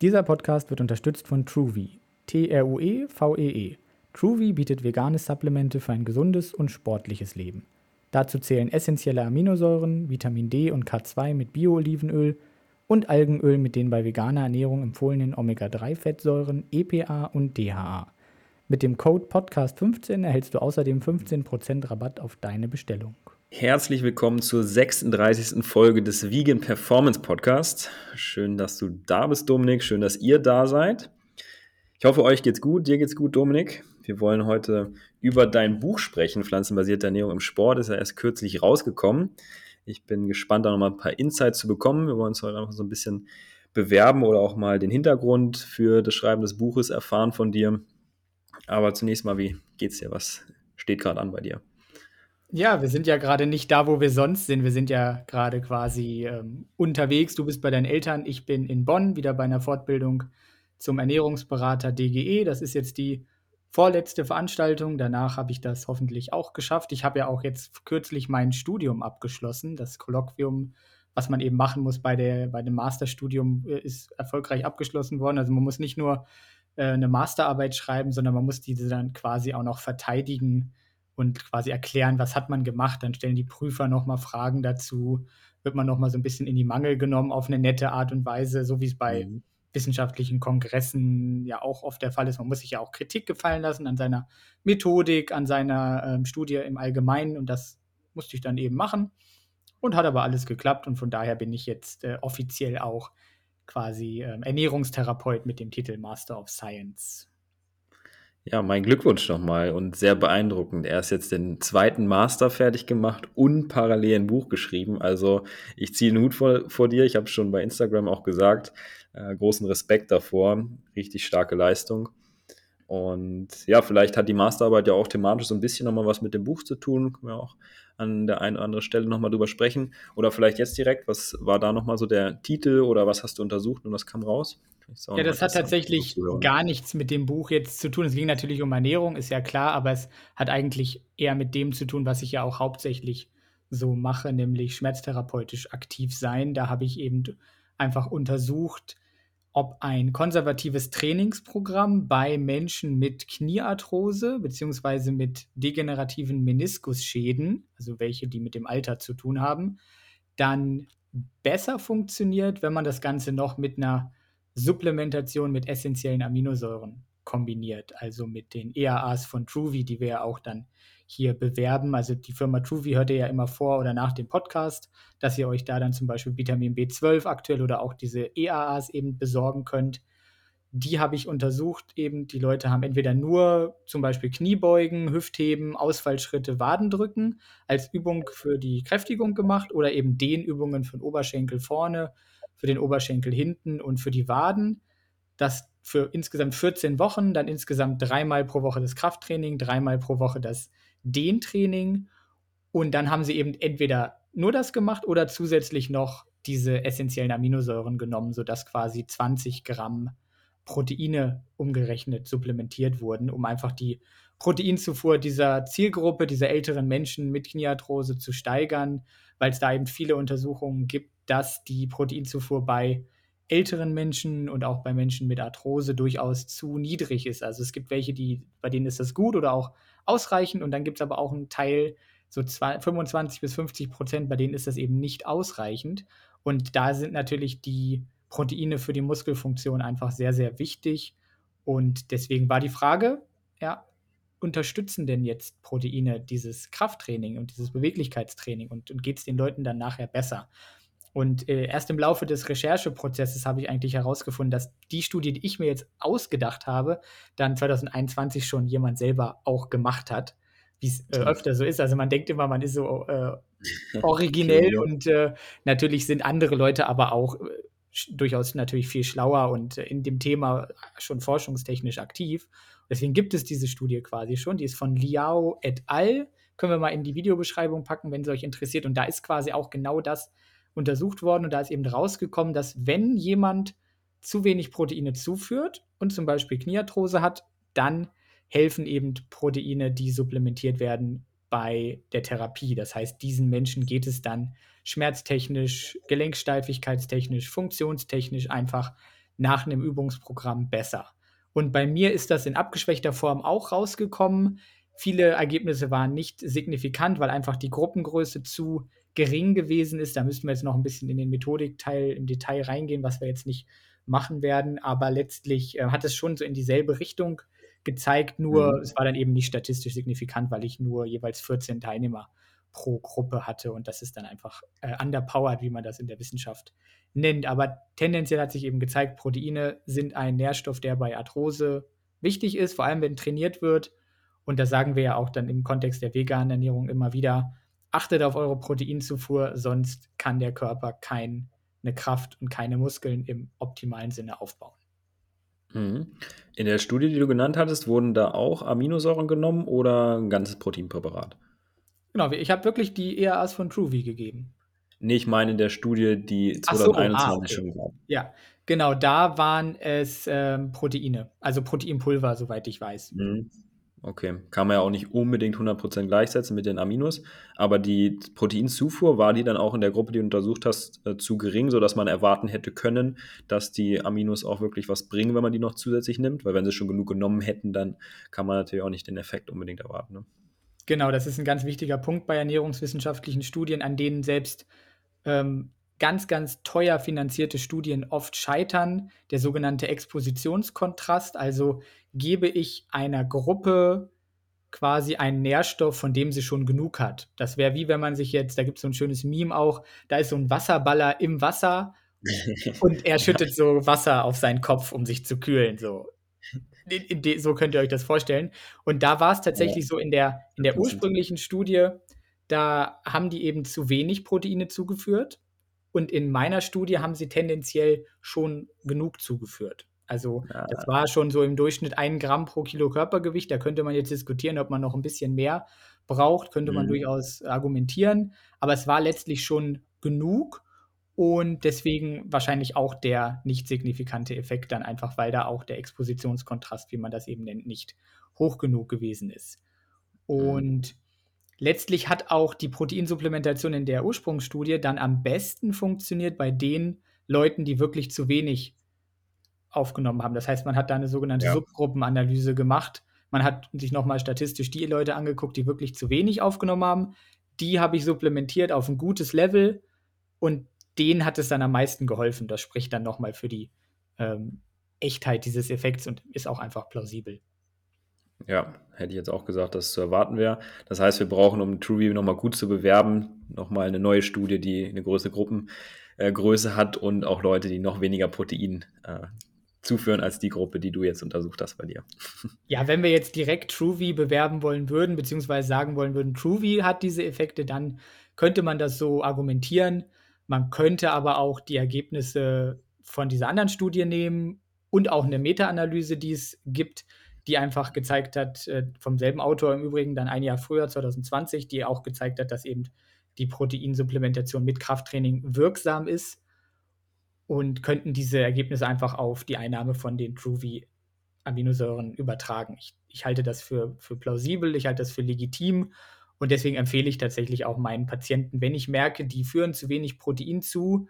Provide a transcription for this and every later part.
Dieser Podcast wird unterstützt von TrueVie. T-R-U-E-V-E-E. -E. TrueVie bietet vegane Supplemente für ein gesundes und sportliches Leben. Dazu zählen essentielle Aminosäuren, Vitamin D und K2 mit Bio-Olivenöl und Algenöl mit den bei veganer Ernährung empfohlenen Omega-3-Fettsäuren EPA und DHA. Mit dem Code Podcast15 erhältst du außerdem 15% Rabatt auf deine Bestellung. Herzlich willkommen zur 36. Folge des Vegan Performance Podcast. Schön, dass du da bist, Dominik. Schön, dass ihr da seid. Ich hoffe, euch geht's gut. Dir geht's gut, Dominik. Wir wollen heute über dein Buch sprechen. Pflanzenbasierte Ernährung im Sport ist ja erst kürzlich rausgekommen. Ich bin gespannt, da nochmal ein paar Insights zu bekommen. Wir wollen uns heute einfach so ein bisschen bewerben oder auch mal den Hintergrund für das Schreiben des Buches erfahren von dir. Aber zunächst mal, wie geht's dir? Was steht gerade an bei dir? Ja, wir sind ja gerade nicht da, wo wir sonst sind. Wir sind ja gerade quasi ähm, unterwegs. Du bist bei deinen Eltern, ich bin in Bonn, wieder bei einer Fortbildung zum Ernährungsberater DGE. Das ist jetzt die vorletzte Veranstaltung. Danach habe ich das hoffentlich auch geschafft. Ich habe ja auch jetzt kürzlich mein Studium abgeschlossen. Das Kolloquium, was man eben machen muss bei, der, bei dem Masterstudium, äh, ist erfolgreich abgeschlossen worden. Also man muss nicht nur äh, eine Masterarbeit schreiben, sondern man muss diese dann quasi auch noch verteidigen und quasi erklären, was hat man gemacht. Dann stellen die Prüfer nochmal Fragen dazu, wird man nochmal so ein bisschen in die Mangel genommen auf eine nette Art und Weise, so wie es bei mhm. wissenschaftlichen Kongressen ja auch oft der Fall ist. Man muss sich ja auch Kritik gefallen lassen an seiner Methodik, an seiner ähm, Studie im Allgemeinen und das musste ich dann eben machen und hat aber alles geklappt und von daher bin ich jetzt äh, offiziell auch quasi äh, Ernährungstherapeut mit dem Titel Master of Science. Ja, mein Glückwunsch nochmal und sehr beeindruckend. Er ist jetzt den zweiten Master fertig gemacht und parallel ein Buch geschrieben. Also ich ziehe den Hut vor, vor dir. Ich habe schon bei Instagram auch gesagt, äh, großen Respekt davor. Richtig starke Leistung. Und ja, vielleicht hat die Masterarbeit ja auch thematisch so ein bisschen nochmal was mit dem Buch zu tun. Können wir auch an der einen oder anderen Stelle nochmal drüber sprechen. Oder vielleicht jetzt direkt, was war da nochmal so der Titel oder was hast du untersucht und was kam raus? Ja, das hat tatsächlich gar nichts mit dem Buch jetzt zu tun. Es ging natürlich um Ernährung, ist ja klar, aber es hat eigentlich eher mit dem zu tun, was ich ja auch hauptsächlich so mache, nämlich schmerztherapeutisch aktiv sein. Da habe ich eben einfach untersucht, ob ein konservatives Trainingsprogramm bei Menschen mit Kniearthrose beziehungsweise mit degenerativen Meniskusschäden, also welche, die mit dem Alter zu tun haben, dann besser funktioniert, wenn man das Ganze noch mit einer Supplementation mit essentiellen Aminosäuren kombiniert, also mit den EAAs von Truvy, die wir ja auch dann hier bewerben. Also die Firma Truvy hört ihr ja immer vor oder nach dem Podcast, dass ihr euch da dann zum Beispiel Vitamin B12 aktuell oder auch diese EAAs eben besorgen könnt. Die habe ich untersucht. Eben die Leute haben entweder nur zum Beispiel Kniebeugen, Hüftheben, Ausfallschritte, Wadendrücken als Übung für die Kräftigung gemacht oder eben Dehnübungen den Oberschenkel vorne, für den Oberschenkel hinten und für die Waden. Das für insgesamt 14 Wochen, dann insgesamt dreimal pro Woche das Krafttraining, dreimal pro Woche das Dehntraining. Und dann haben sie eben entweder nur das gemacht oder zusätzlich noch diese essentiellen Aminosäuren genommen, sodass quasi 20 Gramm Proteine umgerechnet supplementiert wurden, um einfach die Proteinzufuhr dieser Zielgruppe, dieser älteren Menschen mit Kniearthrose zu steigern, weil es da eben viele Untersuchungen gibt, dass die Proteinzufuhr bei älteren Menschen und auch bei Menschen mit Arthrose durchaus zu niedrig ist. Also es gibt welche, die, bei denen ist das gut oder auch ausreichend und dann gibt es aber auch einen Teil, so 25 bis 50 Prozent, bei denen ist das eben nicht ausreichend. Und da sind natürlich die Proteine für die Muskelfunktion einfach sehr, sehr wichtig. Und deswegen war die Frage, ja, unterstützen denn jetzt Proteine dieses Krafttraining und dieses Beweglichkeitstraining und, und geht es den Leuten dann nachher besser? Und äh, erst im Laufe des Rechercheprozesses habe ich eigentlich herausgefunden, dass die Studie, die ich mir jetzt ausgedacht habe, dann 2021 schon jemand selber auch gemacht hat, wie es äh, öfter so ist. Also man denkt immer, man ist so äh, originell okay. und äh, natürlich sind andere Leute aber auch äh, durchaus natürlich viel schlauer und äh, in dem Thema schon forschungstechnisch aktiv. Deswegen gibt es diese Studie quasi schon. Die ist von Liao et al. Können wir mal in die Videobeschreibung packen, wenn es euch interessiert. Und da ist quasi auch genau das untersucht worden. Und da ist eben rausgekommen, dass wenn jemand zu wenig Proteine zuführt und zum Beispiel Kniearthrose hat, dann helfen eben Proteine, die supplementiert werden bei der Therapie. Das heißt, diesen Menschen geht es dann schmerztechnisch, gelenksteifigkeitstechnisch, funktionstechnisch einfach nach einem Übungsprogramm besser. Und bei mir ist das in abgeschwächter Form auch rausgekommen. Viele Ergebnisse waren nicht signifikant, weil einfach die Gruppengröße zu gering gewesen ist. Da müssten wir jetzt noch ein bisschen in den Methodikteil im Detail reingehen, was wir jetzt nicht machen werden. Aber letztlich äh, hat es schon so in dieselbe Richtung gezeigt, nur mhm. es war dann eben nicht statistisch signifikant, weil ich nur jeweils 14 Teilnehmer pro Gruppe hatte und das ist dann einfach äh, underpowered, wie man das in der Wissenschaft nennt. Aber tendenziell hat sich eben gezeigt, Proteine sind ein Nährstoff, der bei Arthrose wichtig ist, vor allem wenn trainiert wird. Und das sagen wir ja auch dann im Kontext der veganen Ernährung immer wieder. Achtet auf eure Proteinzufuhr, sonst kann der Körper keine Kraft und keine Muskeln im optimalen Sinne aufbauen. Mhm. In der Studie, die du genannt hattest, wurden da auch Aminosäuren genommen oder ein ganzes Proteinpräparat? Genau, ich habe wirklich die ERAs von Truvy gegeben. Nee, ich meine in der Studie, die 2021 so, ah, okay. schon gab. Ja, genau, da waren es ähm, Proteine, also Proteinpulver, soweit ich weiß. Mhm. Okay, kann man ja auch nicht unbedingt 100% gleichsetzen mit den Aminos, aber die Proteinzufuhr, war die dann auch in der Gruppe, die du untersucht hast, äh, zu gering, sodass man erwarten hätte können, dass die Aminos auch wirklich was bringen, wenn man die noch zusätzlich nimmt? Weil wenn sie schon genug genommen hätten, dann kann man natürlich auch nicht den Effekt unbedingt erwarten. Ne? Genau, das ist ein ganz wichtiger Punkt bei ernährungswissenschaftlichen Studien, an denen selbst ähm, ganz, ganz teuer finanzierte Studien oft scheitern. Der sogenannte Expositionskontrast, also gebe ich einer Gruppe quasi einen Nährstoff, von dem sie schon genug hat. Das wäre wie wenn man sich jetzt, da gibt es so ein schönes Meme auch, da ist so ein Wasserballer im Wasser und er schüttet so Wasser auf seinen Kopf, um sich zu kühlen. So, so könnt ihr euch das vorstellen. Und da war es tatsächlich so in der, in der ursprünglichen Studie, da haben die eben zu wenig Proteine zugeführt. Und in meiner Studie haben sie tendenziell schon genug zugeführt. Also ja. das war schon so im Durchschnitt ein Gramm pro Kilo Körpergewicht. Da könnte man jetzt diskutieren, ob man noch ein bisschen mehr braucht, könnte man mhm. durchaus argumentieren. Aber es war letztlich schon genug und deswegen wahrscheinlich auch der nicht signifikante Effekt dann einfach, weil da auch der Expositionskontrast, wie man das eben nennt, nicht hoch genug gewesen ist. Mhm. Und mhm. Letztlich hat auch die Proteinsupplementation in der Ursprungsstudie dann am besten funktioniert bei den Leuten, die wirklich zu wenig aufgenommen haben. Das heißt, man hat da eine sogenannte ja. Subgruppenanalyse gemacht. Man hat sich nochmal statistisch die Leute angeguckt, die wirklich zu wenig aufgenommen haben. Die habe ich supplementiert auf ein gutes Level und denen hat es dann am meisten geholfen. Das spricht dann nochmal für die ähm, Echtheit dieses Effekts und ist auch einfach plausibel. Ja, hätte ich jetzt auch gesagt, dass es zu erwarten wäre. Das heißt, wir brauchen, um TrueView nochmal gut zu bewerben, nochmal eine neue Studie, die eine größere Gruppengröße äh, hat und auch Leute, die noch weniger Protein äh, zuführen als die Gruppe, die du jetzt untersucht hast bei dir. Ja, wenn wir jetzt direkt TrueV bewerben wollen würden, beziehungsweise sagen wollen würden, TrueV hat diese Effekte, dann könnte man das so argumentieren. Man könnte aber auch die Ergebnisse von dieser anderen Studie nehmen und auch eine Meta-Analyse, die es gibt, die einfach gezeigt hat, äh, vom selben Autor im Übrigen dann ein Jahr früher, 2020, die auch gezeigt hat, dass eben die Proteinsupplementation mit Krafttraining wirksam ist und könnten diese Ergebnisse einfach auf die Einnahme von den Truvy-Aminosäuren übertragen. Ich, ich, halte das für, für plausibel, ich halte das für legitim und deswegen empfehle ich tatsächlich auch meinen Patienten, wenn ich merke, die führen zu wenig Protein zu,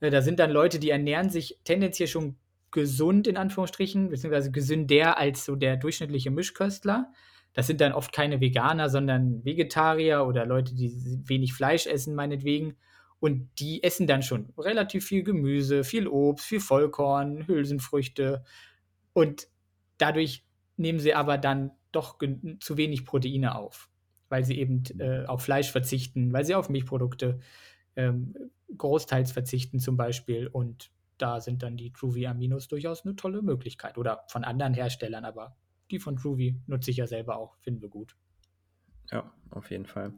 äh, da sind dann Leute, die ernähren sich tendenziell schon gesund in Anführungsstrichen, beziehungsweise gesünder als so der durchschnittliche Mischköstler. Das sind dann oft keine Veganer, sondern Vegetarier oder Leute, die wenig Fleisch essen, meinetwegen. Und die essen dann schon relativ viel Gemüse, viel Obst, viel Vollkorn, Hülsenfrüchte. Und dadurch nehmen sie aber dann doch zu wenig Proteine auf, weil sie eben äh, auf Fleisch verzichten, weil sie auf Milchprodukte ähm, großteils verzichten zum Beispiel. Und da sind dann die Truvy-Aminos durchaus eine tolle Möglichkeit. Oder von anderen Herstellern, aber die von Truvy nutze ich ja selber auch, finden wir gut. Ja, auf jeden Fall.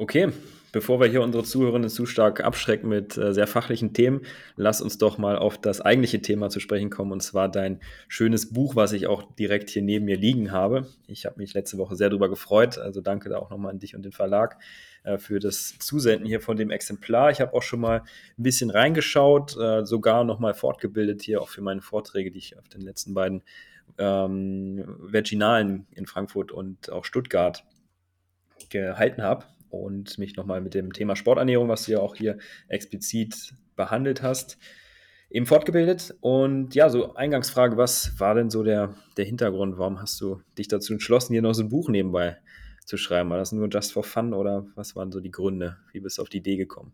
Okay, bevor wir hier unsere Zuhörerinnen zu stark abschrecken mit äh, sehr fachlichen Themen, lass uns doch mal auf das eigentliche Thema zu sprechen kommen, und zwar dein schönes Buch, was ich auch direkt hier neben mir liegen habe. Ich habe mich letzte Woche sehr darüber gefreut, also danke da auch nochmal an dich und den Verlag äh, für das Zusenden hier von dem Exemplar. Ich habe auch schon mal ein bisschen reingeschaut, äh, sogar nochmal fortgebildet hier auch für meine Vorträge, die ich auf den letzten beiden ähm, Virginalen in Frankfurt und auch Stuttgart gehalten habe und mich nochmal mit dem Thema Sporternährung, was du ja auch hier explizit behandelt hast. eben fortgebildet. Und ja, so Eingangsfrage, was war denn so der, der Hintergrund? Warum hast du dich dazu entschlossen, hier noch so ein Buch nebenbei zu schreiben? War das nur just for fun oder was waren so die Gründe? Wie bist du auf die Idee gekommen?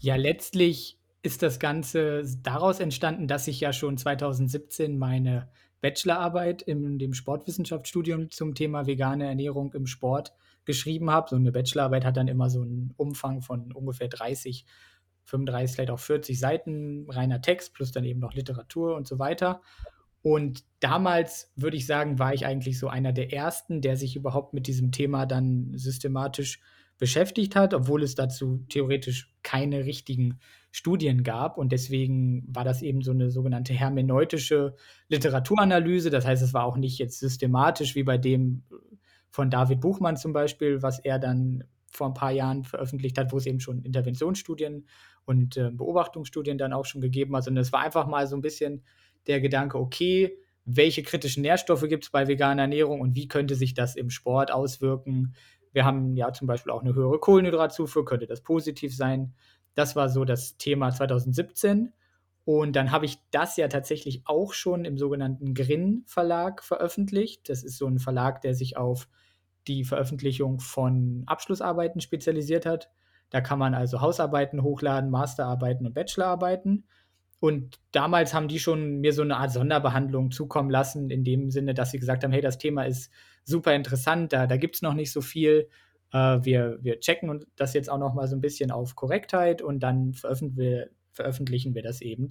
Ja, letztlich ist das Ganze daraus entstanden, dass ich ja schon 2017 meine Bachelorarbeit in dem Sportwissenschaftsstudium zum Thema vegane Ernährung im Sport geschrieben habe. So eine Bachelorarbeit hat dann immer so einen Umfang von ungefähr 30, 35, vielleicht auch 40 Seiten reiner Text plus dann eben noch Literatur und so weiter. Und damals würde ich sagen, war ich eigentlich so einer der ersten, der sich überhaupt mit diesem Thema dann systematisch beschäftigt hat, obwohl es dazu theoretisch keine richtigen Studien gab. Und deswegen war das eben so eine sogenannte hermeneutische Literaturanalyse. Das heißt, es war auch nicht jetzt systematisch wie bei dem von David Buchmann zum Beispiel, was er dann vor ein paar Jahren veröffentlicht hat, wo es eben schon Interventionsstudien und äh, Beobachtungsstudien dann auch schon gegeben hat, sondern es war einfach mal so ein bisschen der Gedanke, okay, welche kritischen Nährstoffe gibt es bei veganer Ernährung und wie könnte sich das im Sport auswirken? Wir haben ja zum Beispiel auch eine höhere Kohlenhydratzufuhr, könnte das positiv sein? Das war so das Thema 2017. Und dann habe ich das ja tatsächlich auch schon im sogenannten Grin Verlag veröffentlicht. Das ist so ein Verlag, der sich auf die Veröffentlichung von Abschlussarbeiten spezialisiert hat. Da kann man also Hausarbeiten hochladen, Masterarbeiten und Bachelorarbeiten. Und damals haben die schon mir so eine Art Sonderbehandlung zukommen lassen, in dem Sinne, dass sie gesagt haben, hey, das Thema ist super interessant, da, da gibt es noch nicht so viel. Äh, wir, wir checken das jetzt auch noch mal so ein bisschen auf Korrektheit und dann veröffentlichen wir, veröffentlichen wir das eben.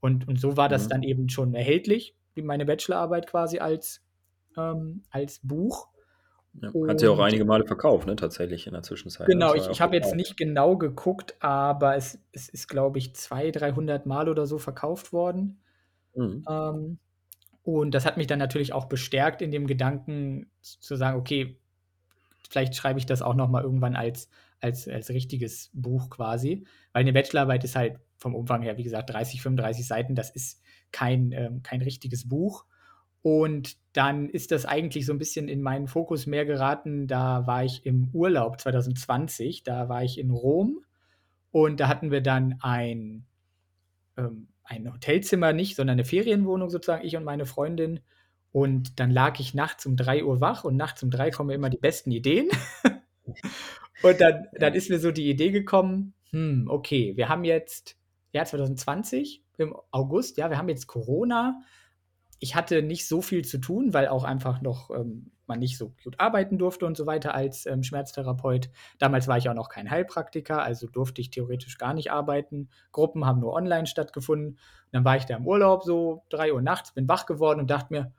Und, und so war das mhm. dann eben schon erhältlich, wie meine Bachelorarbeit quasi als, ähm, als Buch. Ja, hat sie auch einige Male verkauft, ne, tatsächlich in der Zwischenzeit. Ne? Genau, ich, ich habe jetzt nicht genau geguckt, aber es, es ist, glaube ich, 200, 300 Mal oder so verkauft worden. Mhm. Ähm, und das hat mich dann natürlich auch bestärkt in dem Gedanken zu sagen, okay, vielleicht schreibe ich das auch noch mal irgendwann als, als, als richtiges Buch quasi. Weil eine Bachelorarbeit ist halt vom Umfang her, wie gesagt, 30, 35 Seiten. Das ist kein, ähm, kein richtiges Buch. Und dann ist das eigentlich so ein bisschen in meinen Fokus mehr geraten. Da war ich im Urlaub 2020, da war ich in Rom und da hatten wir dann ein, ähm, ein Hotelzimmer nicht, sondern eine Ferienwohnung sozusagen, ich und meine Freundin. Und dann lag ich nachts um 3 Uhr wach und nachts um 3 kommen mir immer die besten Ideen. und dann, dann ist mir so die Idee gekommen, hm, okay, wir haben jetzt, ja, 2020 im August, ja, wir haben jetzt Corona ich hatte nicht so viel zu tun, weil auch einfach noch ähm, man nicht so gut arbeiten durfte und so weiter als ähm, Schmerztherapeut. Damals war ich auch noch kein Heilpraktiker, also durfte ich theoretisch gar nicht arbeiten. Gruppen haben nur online stattgefunden. Und dann war ich da im Urlaub so drei Uhr nachts, bin wach geworden und dachte mir,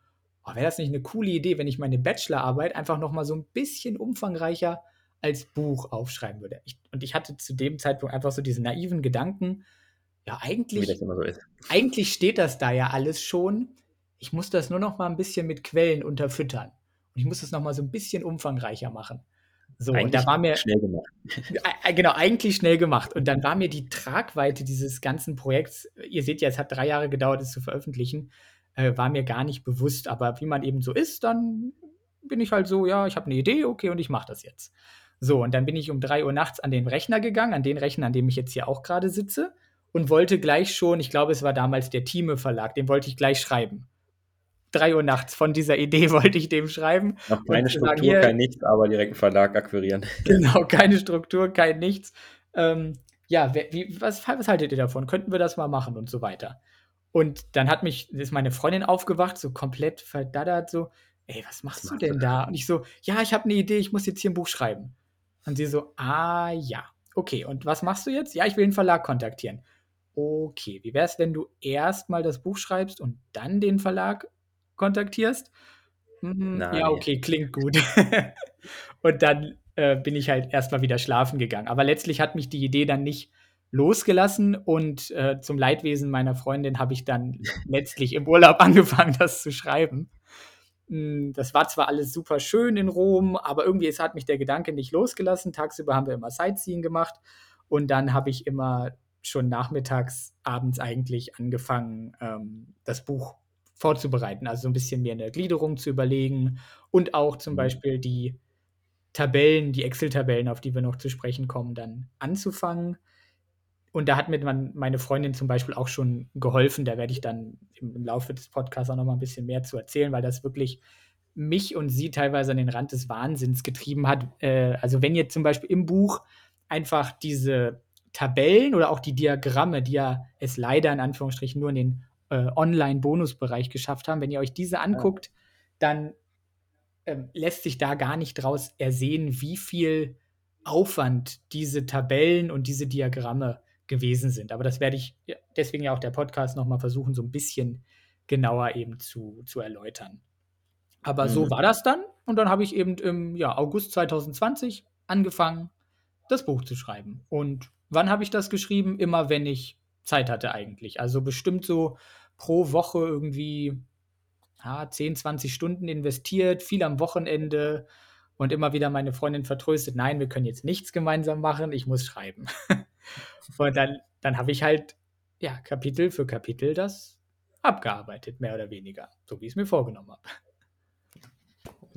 oh, wäre das nicht eine coole Idee, wenn ich meine Bachelorarbeit einfach noch mal so ein bisschen umfangreicher als Buch aufschreiben würde. Ich, und ich hatte zu dem Zeitpunkt einfach so diesen naiven Gedanken, ja, eigentlich, so eigentlich steht das da ja alles schon ich muss das nur noch mal ein bisschen mit Quellen unterfüttern. Und ich muss das noch mal so ein bisschen umfangreicher machen. So, eigentlich und da war mir schnell gemacht. genau, eigentlich schnell gemacht. Und dann war mir die Tragweite dieses ganzen Projekts, ihr seht ja, es hat drei Jahre gedauert, es zu veröffentlichen, äh, war mir gar nicht bewusst. Aber wie man eben so ist, dann bin ich halt so, ja, ich habe eine Idee, okay, und ich mache das jetzt. So, und dann bin ich um drei Uhr nachts an den Rechner gegangen, an den Rechner, an dem ich jetzt hier auch gerade sitze, und wollte gleich schon, ich glaube, es war damals der Thieme Verlag, den wollte ich gleich schreiben drei Uhr nachts von dieser Idee wollte ich dem schreiben. Noch keine Struktur, hier, kein Nichts, aber direkt einen Verlag akquirieren. Genau, keine Struktur, kein Nichts. Ähm, ja, wie, was, was haltet ihr davon? Könnten wir das mal machen und so weiter? Und dann hat mich, ist meine Freundin aufgewacht, so komplett verdaddert, so, ey, was machst was du denn da? Und ich so, ja, ich habe eine Idee, ich muss jetzt hier ein Buch schreiben. Und sie so, ah ja, okay, und was machst du jetzt? Ja, ich will den Verlag kontaktieren. Okay, wie wäre es, wenn du erst mal das Buch schreibst und dann den Verlag kontaktierst. Mhm, ja, okay, klingt gut. und dann äh, bin ich halt erstmal wieder schlafen gegangen. Aber letztlich hat mich die Idee dann nicht losgelassen und äh, zum Leidwesen meiner Freundin habe ich dann letztlich im Urlaub angefangen, das zu schreiben. Hm, das war zwar alles super schön in Rom, aber irgendwie es hat mich der Gedanke nicht losgelassen. Tagsüber haben wir immer Sightseeing gemacht und dann habe ich immer schon nachmittags, abends eigentlich angefangen, ähm, das Buch vorzubereiten. Also so ein bisschen mehr eine Gliederung zu überlegen und auch zum mhm. Beispiel die Tabellen, die Excel-Tabellen, auf die wir noch zu sprechen kommen, dann anzufangen. und da hat mir meine Freundin zum Beispiel auch schon geholfen. Da werde ich dann im, im Laufe des Podcasts auch noch mal ein bisschen mehr zu erzählen, weil das wirklich mich und sie teilweise an den Rand des Wahnsinns getrieben hat. Äh, also wenn ihr zum Beispiel im Buch einfach diese Tabellen oder auch die Diagramme, die ja es leider in Anführungsstrichen nur in den äh, Online-Bonusbereich geschafft haben, wenn ihr euch diese anguckt, dann ähm, lässt sich da gar nicht draus ersehen, wie viel Aufwand diese Tabellen und diese Diagramme gewesen sind. Aber das werde ich deswegen ja auch der Podcast nochmal versuchen, so ein bisschen genauer eben zu, zu erläutern. Aber mhm. so war das dann. Und dann habe ich eben im ja, August 2020 angefangen, das Buch zu schreiben. Und wann habe ich das geschrieben? Immer wenn ich Zeit hatte eigentlich. Also bestimmt so pro Woche irgendwie ja, 10, 20 Stunden investiert, viel am Wochenende und immer wieder meine Freundin vertröstet, nein, wir können jetzt nichts gemeinsam machen, ich muss schreiben. und dann, dann habe ich halt, ja, Kapitel für Kapitel das abgearbeitet, mehr oder weniger, so wie ich es mir vorgenommen habe.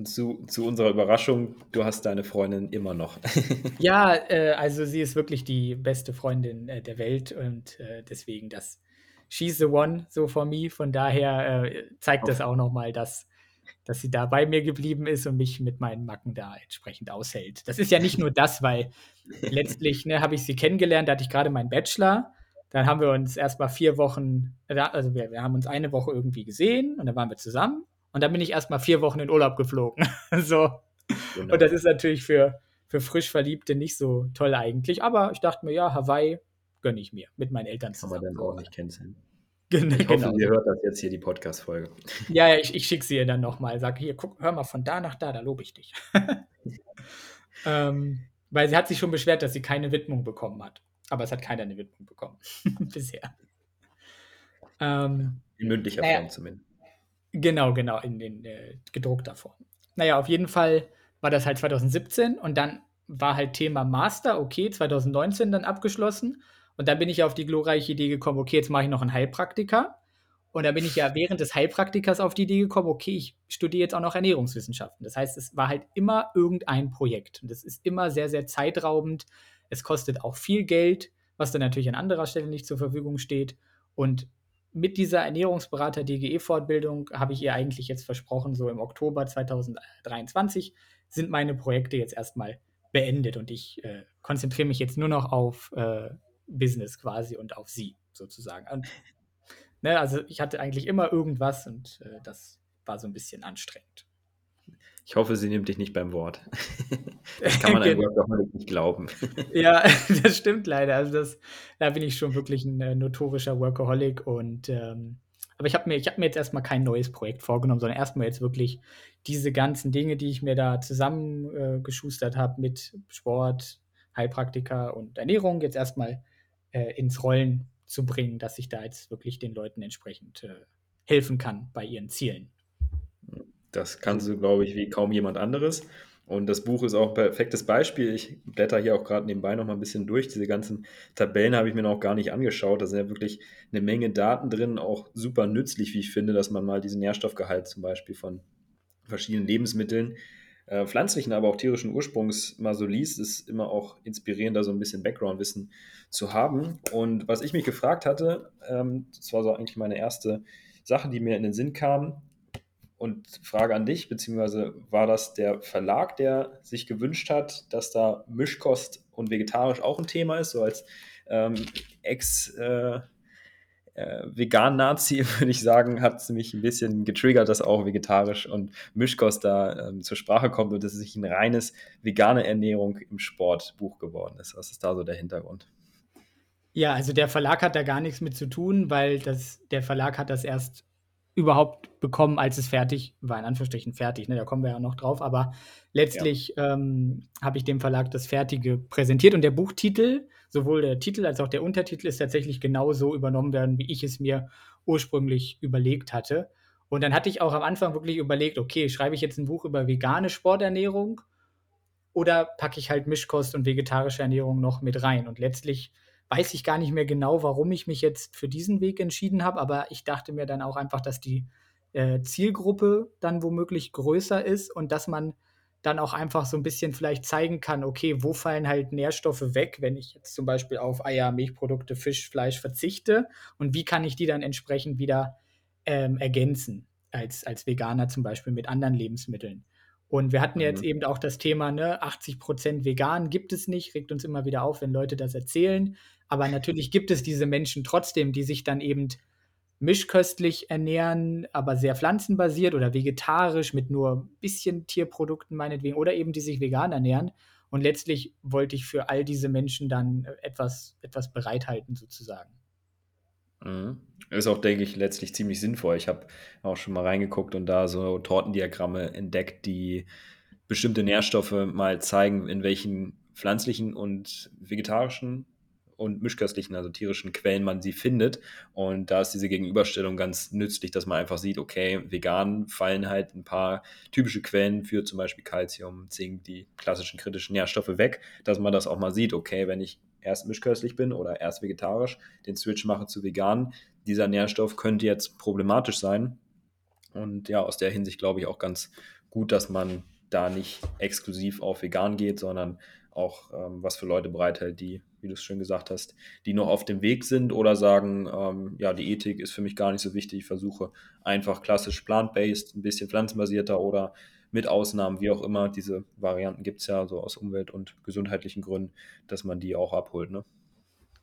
Und zu, zu unserer Überraschung, du hast deine Freundin immer noch. ja, äh, also sie ist wirklich die beste Freundin äh, der Welt und äh, deswegen das She's the One so for me. Von daher äh, zeigt das auch nochmal, dass dass sie da bei mir geblieben ist und mich mit meinen Macken da entsprechend aushält. Das ist ja nicht nur das, weil letztlich ne, habe ich sie kennengelernt, da hatte ich gerade meinen Bachelor. Dann haben wir uns erstmal vier Wochen, also wir, wir haben uns eine Woche irgendwie gesehen und dann waren wir zusammen. Und dann bin ich erstmal vier Wochen in Urlaub geflogen. so. Genau. Und das ist natürlich für, für frisch Verliebte nicht so toll eigentlich. Aber ich dachte mir, ja, Hawaii gönne ich mir mit meinen Eltern zusammen. Kann man dann auch nicht kennenlernen. Genau, ich hoffe, genau. ihr hört das jetzt hier, die Podcast-Folge. Ja, ja, ich, ich schicke sie ihr dann nochmal. Sage, hier, guck, hör mal von da nach da, da lobe ich dich. ähm, weil sie hat sich schon beschwert, dass sie keine Widmung bekommen hat. Aber es hat keiner eine Widmung bekommen. Bisher. Ähm, in mündlicher naja, Form zumindest. Genau, genau, in, in äh, gedruckter Form. Naja, auf jeden Fall war das halt 2017 und dann war halt Thema Master, okay, 2019 dann abgeschlossen. Und dann bin ich auf die glorreiche Idee gekommen, okay, jetzt mache ich noch einen Heilpraktiker. Und da bin ich ja während des Heilpraktikers auf die Idee gekommen, okay, ich studiere jetzt auch noch Ernährungswissenschaften. Das heißt, es war halt immer irgendein Projekt. Und das ist immer sehr, sehr zeitraubend. Es kostet auch viel Geld, was dann natürlich an anderer Stelle nicht zur Verfügung steht. Und mit dieser Ernährungsberater-DGE-Fortbildung habe ich ihr eigentlich jetzt versprochen, so im Oktober 2023 sind meine Projekte jetzt erstmal beendet und ich äh, konzentriere mich jetzt nur noch auf äh, Business quasi und auf sie sozusagen. Und, ne, also ich hatte eigentlich immer irgendwas und äh, das war so ein bisschen anstrengend. Ich hoffe, sie nimmt dich nicht beim Wort. Das kann man einem Workaholic nicht glauben. Ja, das stimmt leider. Also das, da bin ich schon wirklich ein äh, notorischer Workaholic und ähm, aber ich habe mir, hab mir jetzt erstmal kein neues Projekt vorgenommen, sondern erstmal jetzt wirklich diese ganzen Dinge, die ich mir da zusammengeschustert äh, habe mit Sport, Heilpraktiker und Ernährung, jetzt erstmal äh, ins Rollen zu bringen, dass ich da jetzt wirklich den Leuten entsprechend äh, helfen kann bei ihren Zielen. Das kannst du, glaube ich, wie kaum jemand anderes. Und das Buch ist auch ein perfektes Beispiel. Ich blätter hier auch gerade nebenbei noch mal ein bisschen durch. Diese ganzen Tabellen habe ich mir noch gar nicht angeschaut. Da sind ja wirklich eine Menge Daten drin, auch super nützlich, wie ich finde, dass man mal diesen Nährstoffgehalt zum Beispiel von verschiedenen Lebensmitteln äh, pflanzlichen, aber auch tierischen Ursprungs mal so liest, ist immer auch inspirierend, da so ein bisschen Background-Wissen zu haben. Und was ich mich gefragt hatte, ähm, das war so eigentlich meine erste Sache, die mir in den Sinn kam, und Frage an dich, beziehungsweise war das der Verlag, der sich gewünscht hat, dass da Mischkost und vegetarisch auch ein Thema ist, so als ähm, Ex- äh, äh, Vegan-Nazi, würde ich sagen, hat es mich ein bisschen getriggert, dass auch vegetarisch und Mischkost da ähm, zur Sprache kommt und dass es nicht ein reines vegane Ernährung im Sportbuch geworden ist. Was ist da so der Hintergrund? Ja, also der Verlag hat da gar nichts mit zu tun, weil das, der Verlag hat das erst überhaupt bekommen, als es fertig war, in Anführungsstrichen fertig, ne, da kommen wir ja noch drauf, aber letztlich ja. ähm, habe ich dem Verlag das Fertige präsentiert und der Buchtitel, sowohl der Titel als auch der Untertitel, ist tatsächlich genau so übernommen werden, wie ich es mir ursprünglich überlegt hatte. Und dann hatte ich auch am Anfang wirklich überlegt, okay, schreibe ich jetzt ein Buch über vegane Sporternährung oder packe ich halt Mischkost und vegetarische Ernährung noch mit rein? Und letztlich weiß ich gar nicht mehr genau, warum ich mich jetzt für diesen Weg entschieden habe, aber ich dachte mir dann auch einfach, dass die äh, Zielgruppe dann womöglich größer ist und dass man dann auch einfach so ein bisschen vielleicht zeigen kann, okay, wo fallen halt Nährstoffe weg, wenn ich jetzt zum Beispiel auf Eier, Milchprodukte, Fisch, Fleisch verzichte und wie kann ich die dann entsprechend wieder ähm, ergänzen, als, als Veganer zum Beispiel mit anderen Lebensmitteln. Und wir hatten mhm. jetzt eben auch das Thema, ne, 80% vegan gibt es nicht, regt uns immer wieder auf, wenn Leute das erzählen. Aber natürlich gibt es diese Menschen trotzdem, die sich dann eben mischköstlich ernähren, aber sehr pflanzenbasiert oder vegetarisch mit nur ein bisschen Tierprodukten meinetwegen oder eben die sich vegan ernähren. Und letztlich wollte ich für all diese Menschen dann etwas, etwas bereithalten sozusagen. Mhm. Ist auch, denke ich, letztlich ziemlich sinnvoll. Ich habe auch schon mal reingeguckt und da so Tortendiagramme entdeckt, die bestimmte Nährstoffe mal zeigen, in welchen pflanzlichen und vegetarischen und mischköstlichen, also tierischen Quellen man sie findet. Und da ist diese Gegenüberstellung ganz nützlich, dass man einfach sieht, okay, vegan fallen halt ein paar typische Quellen für zum Beispiel Calcium, Zink, die klassischen kritischen Nährstoffe weg, dass man das auch mal sieht, okay, wenn ich erst mischköstlich bin oder erst vegetarisch, den Switch mache zu vegan, dieser Nährstoff könnte jetzt problematisch sein. Und ja, aus der Hinsicht glaube ich auch ganz gut, dass man da nicht exklusiv auf vegan geht, sondern auch ähm, was für Leute bereithält, die, wie du es schon gesagt hast, die noch auf dem Weg sind oder sagen, ähm, ja, die Ethik ist für mich gar nicht so wichtig. Ich versuche einfach klassisch plant-based, ein bisschen pflanzenbasierter oder mit Ausnahmen, wie auch immer. Diese Varianten gibt es ja so aus Umwelt- und gesundheitlichen Gründen, dass man die auch abholt. Ne?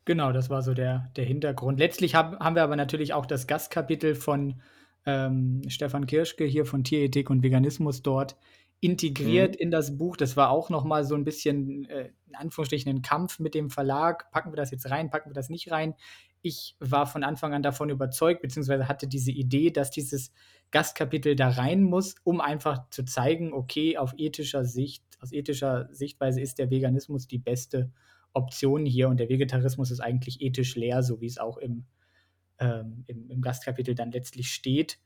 Genau, das war so der, der Hintergrund. Letztlich hab, haben wir aber natürlich auch das Gastkapitel von ähm, Stefan Kirschke hier von Tierethik und Veganismus dort integriert mhm. in das Buch. Das war auch noch mal so ein bisschen, äh, in Anführungsstrichen, ein Kampf mit dem Verlag. Packen wir das jetzt rein, packen wir das nicht rein? Ich war von Anfang an davon überzeugt, beziehungsweise hatte diese Idee, dass dieses Gastkapitel da rein muss, um einfach zu zeigen, okay, auf ethischer Sicht, aus ethischer Sichtweise ist der Veganismus die beste Option hier und der Vegetarismus ist eigentlich ethisch leer, so wie es auch im, ähm, im, im Gastkapitel dann letztlich steht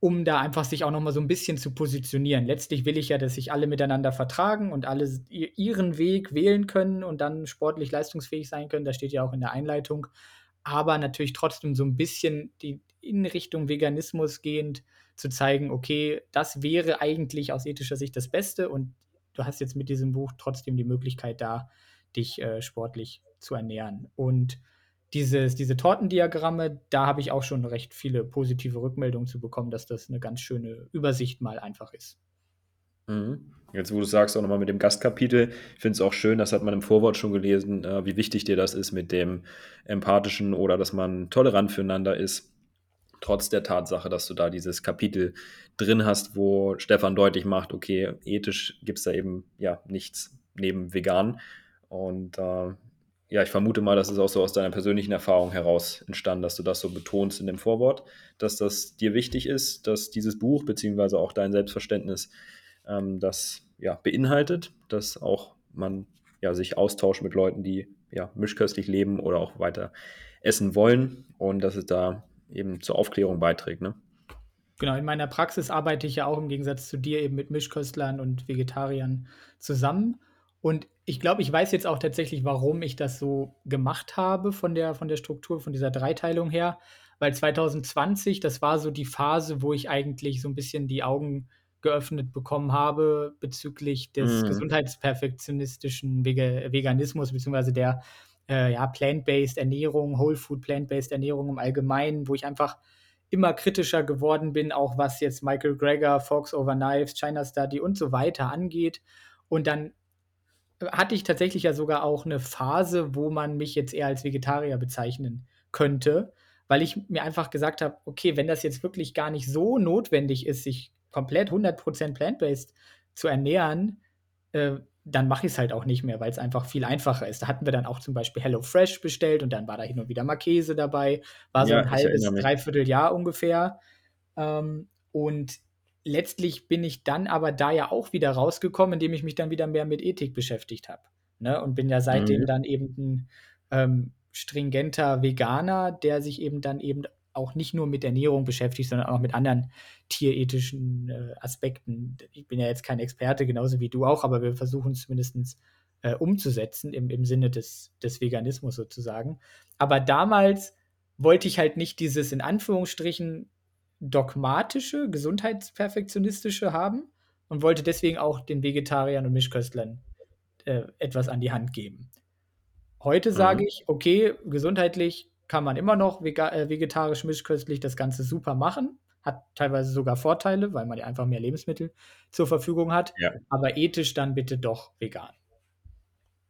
um da einfach sich auch noch mal so ein bisschen zu positionieren. Letztlich will ich ja, dass sich alle miteinander vertragen und alle ihren Weg wählen können und dann sportlich leistungsfähig sein können. Das steht ja auch in der Einleitung. Aber natürlich trotzdem so ein bisschen die in Richtung Veganismus gehend zu zeigen, okay, das wäre eigentlich aus ethischer Sicht das Beste und du hast jetzt mit diesem Buch trotzdem die Möglichkeit da, dich äh, sportlich zu ernähren. Und dieses, diese Tortendiagramme, da habe ich auch schon recht viele positive Rückmeldungen zu bekommen, dass das eine ganz schöne Übersicht mal einfach ist. Mhm. Jetzt, wo du sagst, auch nochmal mit dem Gastkapitel, ich finde es auch schön, das hat man im Vorwort schon gelesen, äh, wie wichtig dir das ist mit dem Empathischen oder dass man tolerant füreinander ist, trotz der Tatsache, dass du da dieses Kapitel drin hast, wo Stefan deutlich macht, okay, ethisch gibt es da eben ja nichts neben vegan. Und äh, ja, ich vermute mal, das ist auch so aus deiner persönlichen Erfahrung heraus entstanden, dass du das so betonst in dem Vorwort, dass das dir wichtig ist, dass dieses Buch beziehungsweise auch dein Selbstverständnis ähm, das ja, beinhaltet, dass auch man ja, sich austauscht mit Leuten, die ja, mischköstlich leben oder auch weiter essen wollen und dass es da eben zur Aufklärung beiträgt. Ne? Genau, in meiner Praxis arbeite ich ja auch im Gegensatz zu dir eben mit Mischköstlern und Vegetariern zusammen. Und ich glaube, ich weiß jetzt auch tatsächlich, warum ich das so gemacht habe von der, von der Struktur, von dieser Dreiteilung her. Weil 2020, das war so die Phase, wo ich eigentlich so ein bisschen die Augen geöffnet bekommen habe bezüglich des mm. gesundheitsperfektionistischen Vega Veganismus, beziehungsweise der äh, ja, Plant-Based Ernährung, Whole Food Plant-Based Ernährung im Allgemeinen, wo ich einfach immer kritischer geworden bin, auch was jetzt Michael Greger, Fox Over Knives, China Study und so weiter angeht. Und dann hatte ich tatsächlich ja sogar auch eine Phase, wo man mich jetzt eher als Vegetarier bezeichnen könnte, weil ich mir einfach gesagt habe, okay, wenn das jetzt wirklich gar nicht so notwendig ist, sich komplett 100% plant-based zu ernähren, äh, dann mache ich es halt auch nicht mehr, weil es einfach viel einfacher ist. Da hatten wir dann auch zum Beispiel Hello Fresh bestellt und dann war da hin und wieder mal Käse dabei. War so ja, ein halbes, dreiviertel Jahr ungefähr. Ähm, und letztlich bin ich dann aber da ja auch wieder rausgekommen, indem ich mich dann wieder mehr mit Ethik beschäftigt habe. Ne? Und bin ja seitdem mhm. dann eben ein ähm, stringenter Veganer, der sich eben dann eben auch nicht nur mit Ernährung beschäftigt, sondern auch mit anderen tierethischen äh, Aspekten. Ich bin ja jetzt kein Experte, genauso wie du auch, aber wir versuchen es zumindest äh, umzusetzen im, im Sinne des, des Veganismus sozusagen. Aber damals wollte ich halt nicht dieses in Anführungsstrichen dogmatische, gesundheitsperfektionistische haben, und wollte deswegen auch den Vegetariern und Mischköstlern äh, etwas an die Hand geben. Heute sage mhm. ich, okay, gesundheitlich kann man immer noch äh, vegetarisch, mischköstlich das Ganze super machen. Hat teilweise sogar Vorteile, weil man ja einfach mehr Lebensmittel zur Verfügung hat. Ja. Aber ethisch dann bitte doch vegan.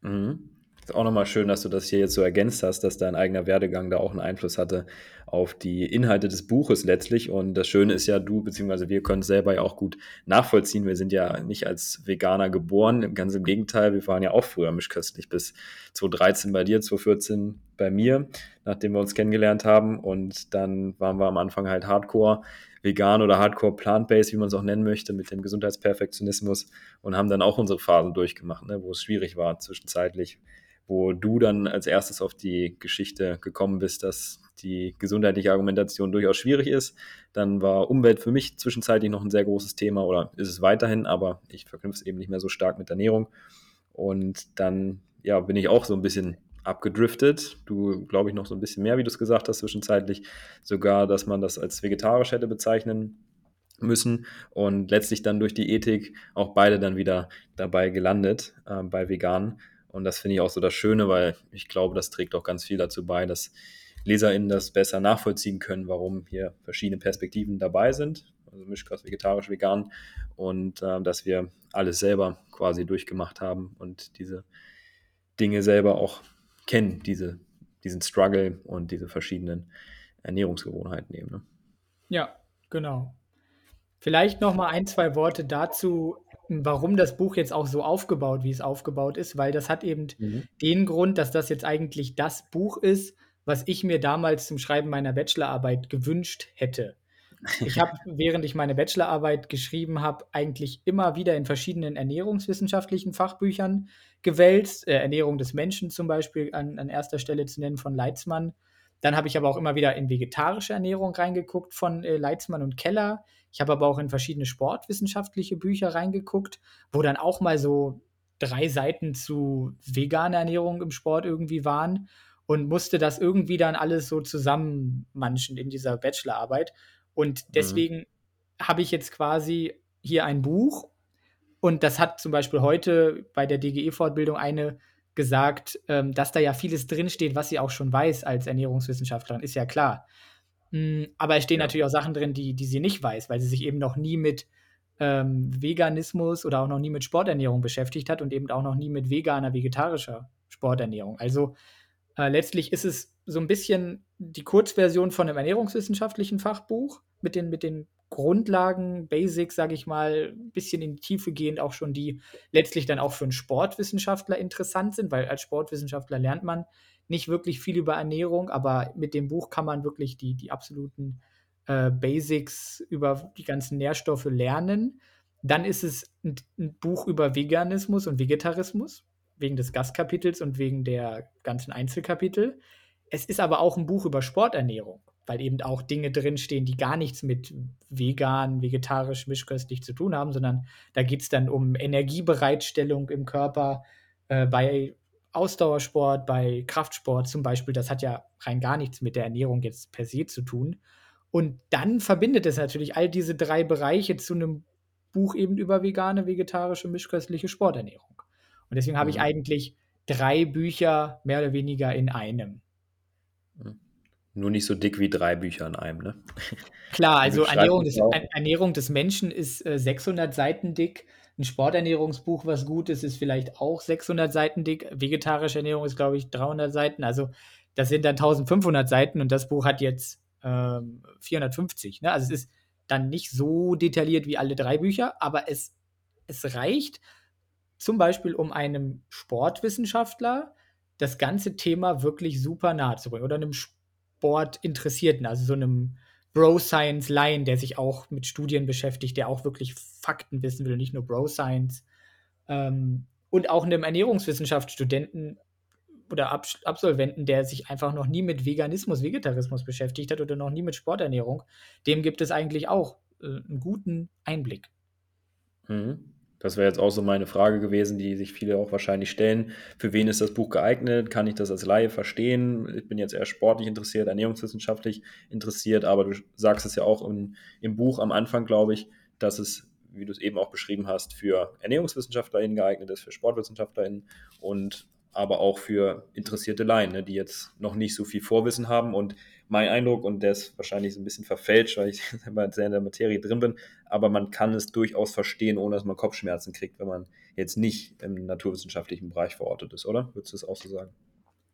Mhm. Ist auch nochmal schön, dass du das hier jetzt so ergänzt hast, dass dein eigener Werdegang da auch einen Einfluss hatte auf die Inhalte des Buches letztlich. Und das Schöne ist ja, du bzw. wir können es selber ja auch gut nachvollziehen. Wir sind ja nicht als Veganer geboren, ganz im Gegenteil, wir waren ja auch früher mischköstlich bis 2013 bei dir, 2014 bei mir, nachdem wir uns kennengelernt haben. Und dann waren wir am Anfang halt Hardcore vegan oder Hardcore Plant-Based, wie man es auch nennen möchte, mit dem Gesundheitsperfektionismus und haben dann auch unsere Phasen durchgemacht, ne, wo es schwierig war zwischenzeitlich wo du dann als erstes auf die Geschichte gekommen bist, dass die gesundheitliche Argumentation durchaus schwierig ist. Dann war Umwelt für mich zwischenzeitlich noch ein sehr großes Thema oder ist es weiterhin, aber ich verknüpfe es eben nicht mehr so stark mit Ernährung. Und dann ja, bin ich auch so ein bisschen abgedriftet. Du, glaube ich, noch so ein bisschen mehr, wie du es gesagt hast, zwischenzeitlich. Sogar, dass man das als vegetarisch hätte bezeichnen müssen und letztlich dann durch die Ethik auch beide dann wieder dabei gelandet äh, bei Veganen. Und das finde ich auch so das Schöne, weil ich glaube, das trägt auch ganz viel dazu bei, dass LeserInnen das besser nachvollziehen können, warum hier verschiedene Perspektiven dabei sind. Also Mischkost, vegetarisch, vegan. Und äh, dass wir alles selber quasi durchgemacht haben und diese Dinge selber auch kennen, diese, diesen Struggle und diese verschiedenen Ernährungsgewohnheiten eben. Ne? Ja, genau. Vielleicht noch mal ein, zwei Worte dazu, warum das Buch jetzt auch so aufgebaut, wie es aufgebaut ist, weil das hat eben mhm. den Grund, dass das jetzt eigentlich das Buch ist, was ich mir damals zum Schreiben meiner Bachelorarbeit gewünscht hätte. Ich habe, während ich meine Bachelorarbeit geschrieben habe, eigentlich immer wieder in verschiedenen ernährungswissenschaftlichen Fachbüchern gewälzt. Äh, Ernährung des Menschen zum Beispiel an, an erster Stelle zu nennen von Leitzmann. Dann habe ich aber auch immer wieder in vegetarische Ernährung reingeguckt von äh, Leitzmann und Keller. Ich habe aber auch in verschiedene sportwissenschaftliche Bücher reingeguckt, wo dann auch mal so drei Seiten zu veganer Ernährung im Sport irgendwie waren und musste das irgendwie dann alles so zusammenmanschen in dieser Bachelorarbeit. Und mhm. deswegen mhm. habe ich jetzt quasi hier ein Buch und das hat zum Beispiel heute bei der DGE-Fortbildung eine gesagt, ähm, dass da ja vieles drinsteht, was sie auch schon weiß als Ernährungswissenschaftlerin, ist ja klar. Hm, aber es stehen ja. natürlich auch Sachen drin, die, die sie nicht weiß, weil sie sich eben noch nie mit ähm, Veganismus oder auch noch nie mit Sporternährung beschäftigt hat und eben auch noch nie mit veganer, vegetarischer Sporternährung. Also äh, letztlich ist es so ein bisschen die Kurzversion von einem ernährungswissenschaftlichen Fachbuch mit den, mit den Grundlagen, Basics, sage ich mal, ein bisschen in die Tiefe gehend, auch schon die letztlich dann auch für einen Sportwissenschaftler interessant sind, weil als Sportwissenschaftler lernt man nicht wirklich viel über Ernährung, aber mit dem Buch kann man wirklich die, die absoluten äh, Basics über die ganzen Nährstoffe lernen. Dann ist es ein, ein, Buch über Veganismus und Vegetarismus, wegen des Gastkapitels und wegen der ganzen Einzelkapitel. Es ist aber auch ein Buch über Sporternährung, weil eben auch Dinge drinstehen, die gar nichts mit vegan, vegetarisch, mischköstlich zu tun haben, sondern da geht es dann um Energiebereitstellung im Körper äh, bei Ausdauersport, bei Kraftsport zum Beispiel, das hat ja rein gar nichts mit der Ernährung jetzt per se zu tun. Und dann verbindet es natürlich all diese drei Bereiche zu einem Buch eben über vegane, vegetarische, mischköstliche Sporternährung. Und deswegen habe ich mhm. eigentlich drei Bücher mehr oder weniger in einem. Mhm. Nur nicht so dick wie drei Bücher in einem, ne? Klar, also Ernährung des, Ernährung des, Menschen ist äh, 600 Seiten dick ein Sporternährungsbuch, was gut ist, ist vielleicht auch 600 Seiten dick. Vegetarische Ernährung ist, glaube ich, 300 Seiten. Also das sind dann 1500 Seiten und das Buch hat jetzt ähm, 450. Ne? Also es ist dann nicht so detailliert wie alle drei Bücher, aber es, es reicht zum Beispiel, um einem Sportwissenschaftler das ganze Thema wirklich super nahe zu bringen oder einem Sportinteressierten, also so einem Bro-Science-Laien, der sich auch mit Studien beschäftigt, der auch wirklich Fakten wissen will, nicht nur Bro-Science. Ähm, und auch einem Ernährungswissenschaftsstudenten oder Ab Absolventen, der sich einfach noch nie mit Veganismus, Vegetarismus beschäftigt hat oder noch nie mit Sporternährung, dem gibt es eigentlich auch äh, einen guten Einblick. Mhm. Das wäre jetzt auch so meine Frage gewesen, die sich viele auch wahrscheinlich stellen. Für wen ist das Buch geeignet? Kann ich das als Laie verstehen? Ich bin jetzt eher sportlich interessiert, ernährungswissenschaftlich interessiert, aber du sagst es ja auch im, im Buch am Anfang, glaube ich, dass es wie du es eben auch beschrieben hast, für ErnährungswissenschaftlerInnen geeignet ist, für SportwissenschaftlerInnen und aber auch für interessierte Laien, ne, die jetzt noch nicht so viel Vorwissen haben. Und mein Eindruck, und der ist wahrscheinlich so ein bisschen verfälscht, weil ich sehr in der Materie drin bin, aber man kann es durchaus verstehen, ohne dass man Kopfschmerzen kriegt, wenn man jetzt nicht im naturwissenschaftlichen Bereich verortet ist, oder? Würdest du das auch so sagen?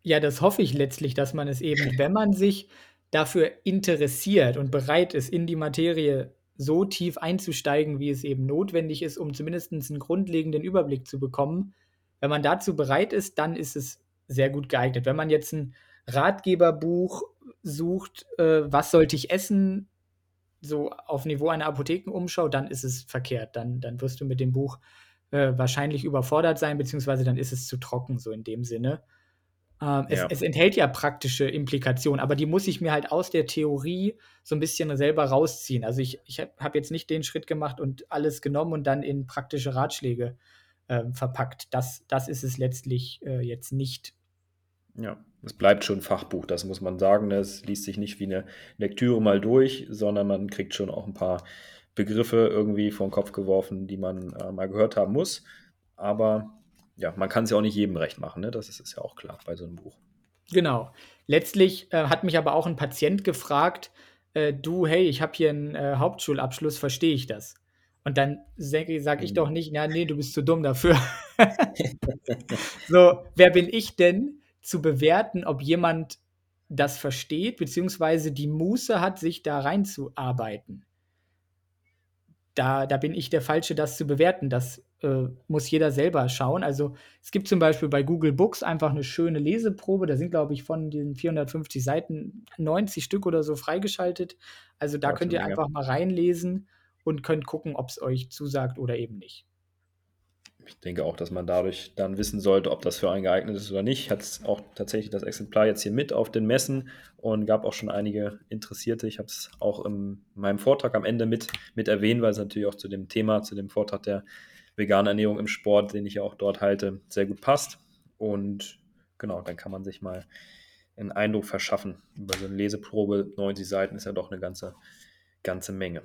Ja, das hoffe ich letztlich, dass man es eben, wenn man sich dafür interessiert und bereit ist, in die Materie so tief einzusteigen, wie es eben notwendig ist, um zumindest einen grundlegenden Überblick zu bekommen. Wenn man dazu bereit ist, dann ist es sehr gut geeignet. Wenn man jetzt ein Ratgeberbuch sucht, äh, was sollte ich essen, so auf Niveau einer Apothekenumschau, dann ist es verkehrt. Dann, dann wirst du mit dem Buch äh, wahrscheinlich überfordert sein, beziehungsweise dann ist es zu trocken, so in dem Sinne. Ähm, es, ja. es, enthält ja praktische Implikationen, aber die muss ich mir halt aus der Theorie so ein bisschen selber rausziehen. Also ich, ich habe jetzt nicht den Schritt gemacht und alles genommen und dann in praktische Ratschläge äh, verpackt. Das, das ist es letztlich äh, jetzt nicht. Ja, es bleibt schon ein Fachbuch, das muss man sagen. Es liest sich nicht wie eine Lektüre mal durch, sondern man kriegt schon auch ein paar Begriffe irgendwie vom Kopf geworfen, die man äh, mal gehört haben muss. Aber ja, man kann es ja auch nicht jedem recht machen, ne? das ist, ist ja auch klar bei so einem Buch. Genau. Letztlich äh, hat mich aber auch ein Patient gefragt, äh, du, hey, ich habe hier einen äh, Hauptschulabschluss, verstehe ich das? Und dann sage sag ich mhm. doch nicht, ja, nee, du bist zu dumm dafür. so, wer bin ich denn zu bewerten, ob jemand das versteht, beziehungsweise die Muße hat, sich da reinzuarbeiten? Da, da bin ich der Falsche, das zu bewerten. Das äh, muss jeder selber schauen. Also es gibt zum Beispiel bei Google Books einfach eine schöne Leseprobe. Da sind, glaube ich, von den 450 Seiten 90 Stück oder so freigeschaltet. Also da könnt ihr einfach mal reinlesen und könnt gucken, ob es euch zusagt oder eben nicht. Ich denke auch, dass man dadurch dann wissen sollte, ob das für einen geeignet ist oder nicht. Hat auch tatsächlich das Exemplar jetzt hier mit auf den Messen und gab auch schon einige Interessierte. Ich habe es auch in meinem Vortrag am Ende mit, mit erwähnt, weil es natürlich auch zu dem Thema, zu dem Vortrag der vegane Ernährung im Sport, den ich ja auch dort halte, sehr gut passt. Und genau, dann kann man sich mal einen Eindruck verschaffen. Über so eine Leseprobe, 90 Seiten ist ja doch eine ganze, ganze Menge.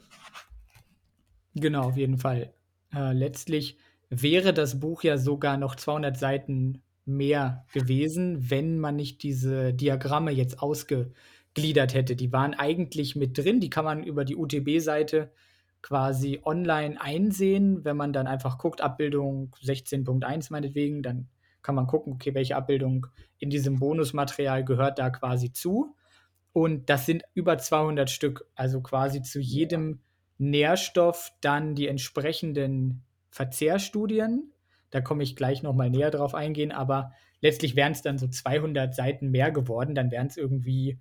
Genau, auf jeden Fall. Äh, letztlich wäre das Buch ja sogar noch 200 Seiten mehr gewesen, wenn man nicht diese Diagramme jetzt ausgegliedert hätte. Die waren eigentlich mit drin, die kann man über die UTB-Seite quasi online einsehen. Wenn man dann einfach guckt, Abbildung 16.1 meinetwegen, dann kann man gucken, okay, welche Abbildung in diesem Bonusmaterial gehört da quasi zu. Und das sind über 200 Stück, also quasi zu jedem Nährstoff dann die entsprechenden Verzehrstudien. Da komme ich gleich nochmal näher drauf eingehen, aber letztlich wären es dann so 200 Seiten mehr geworden. Dann wären es irgendwie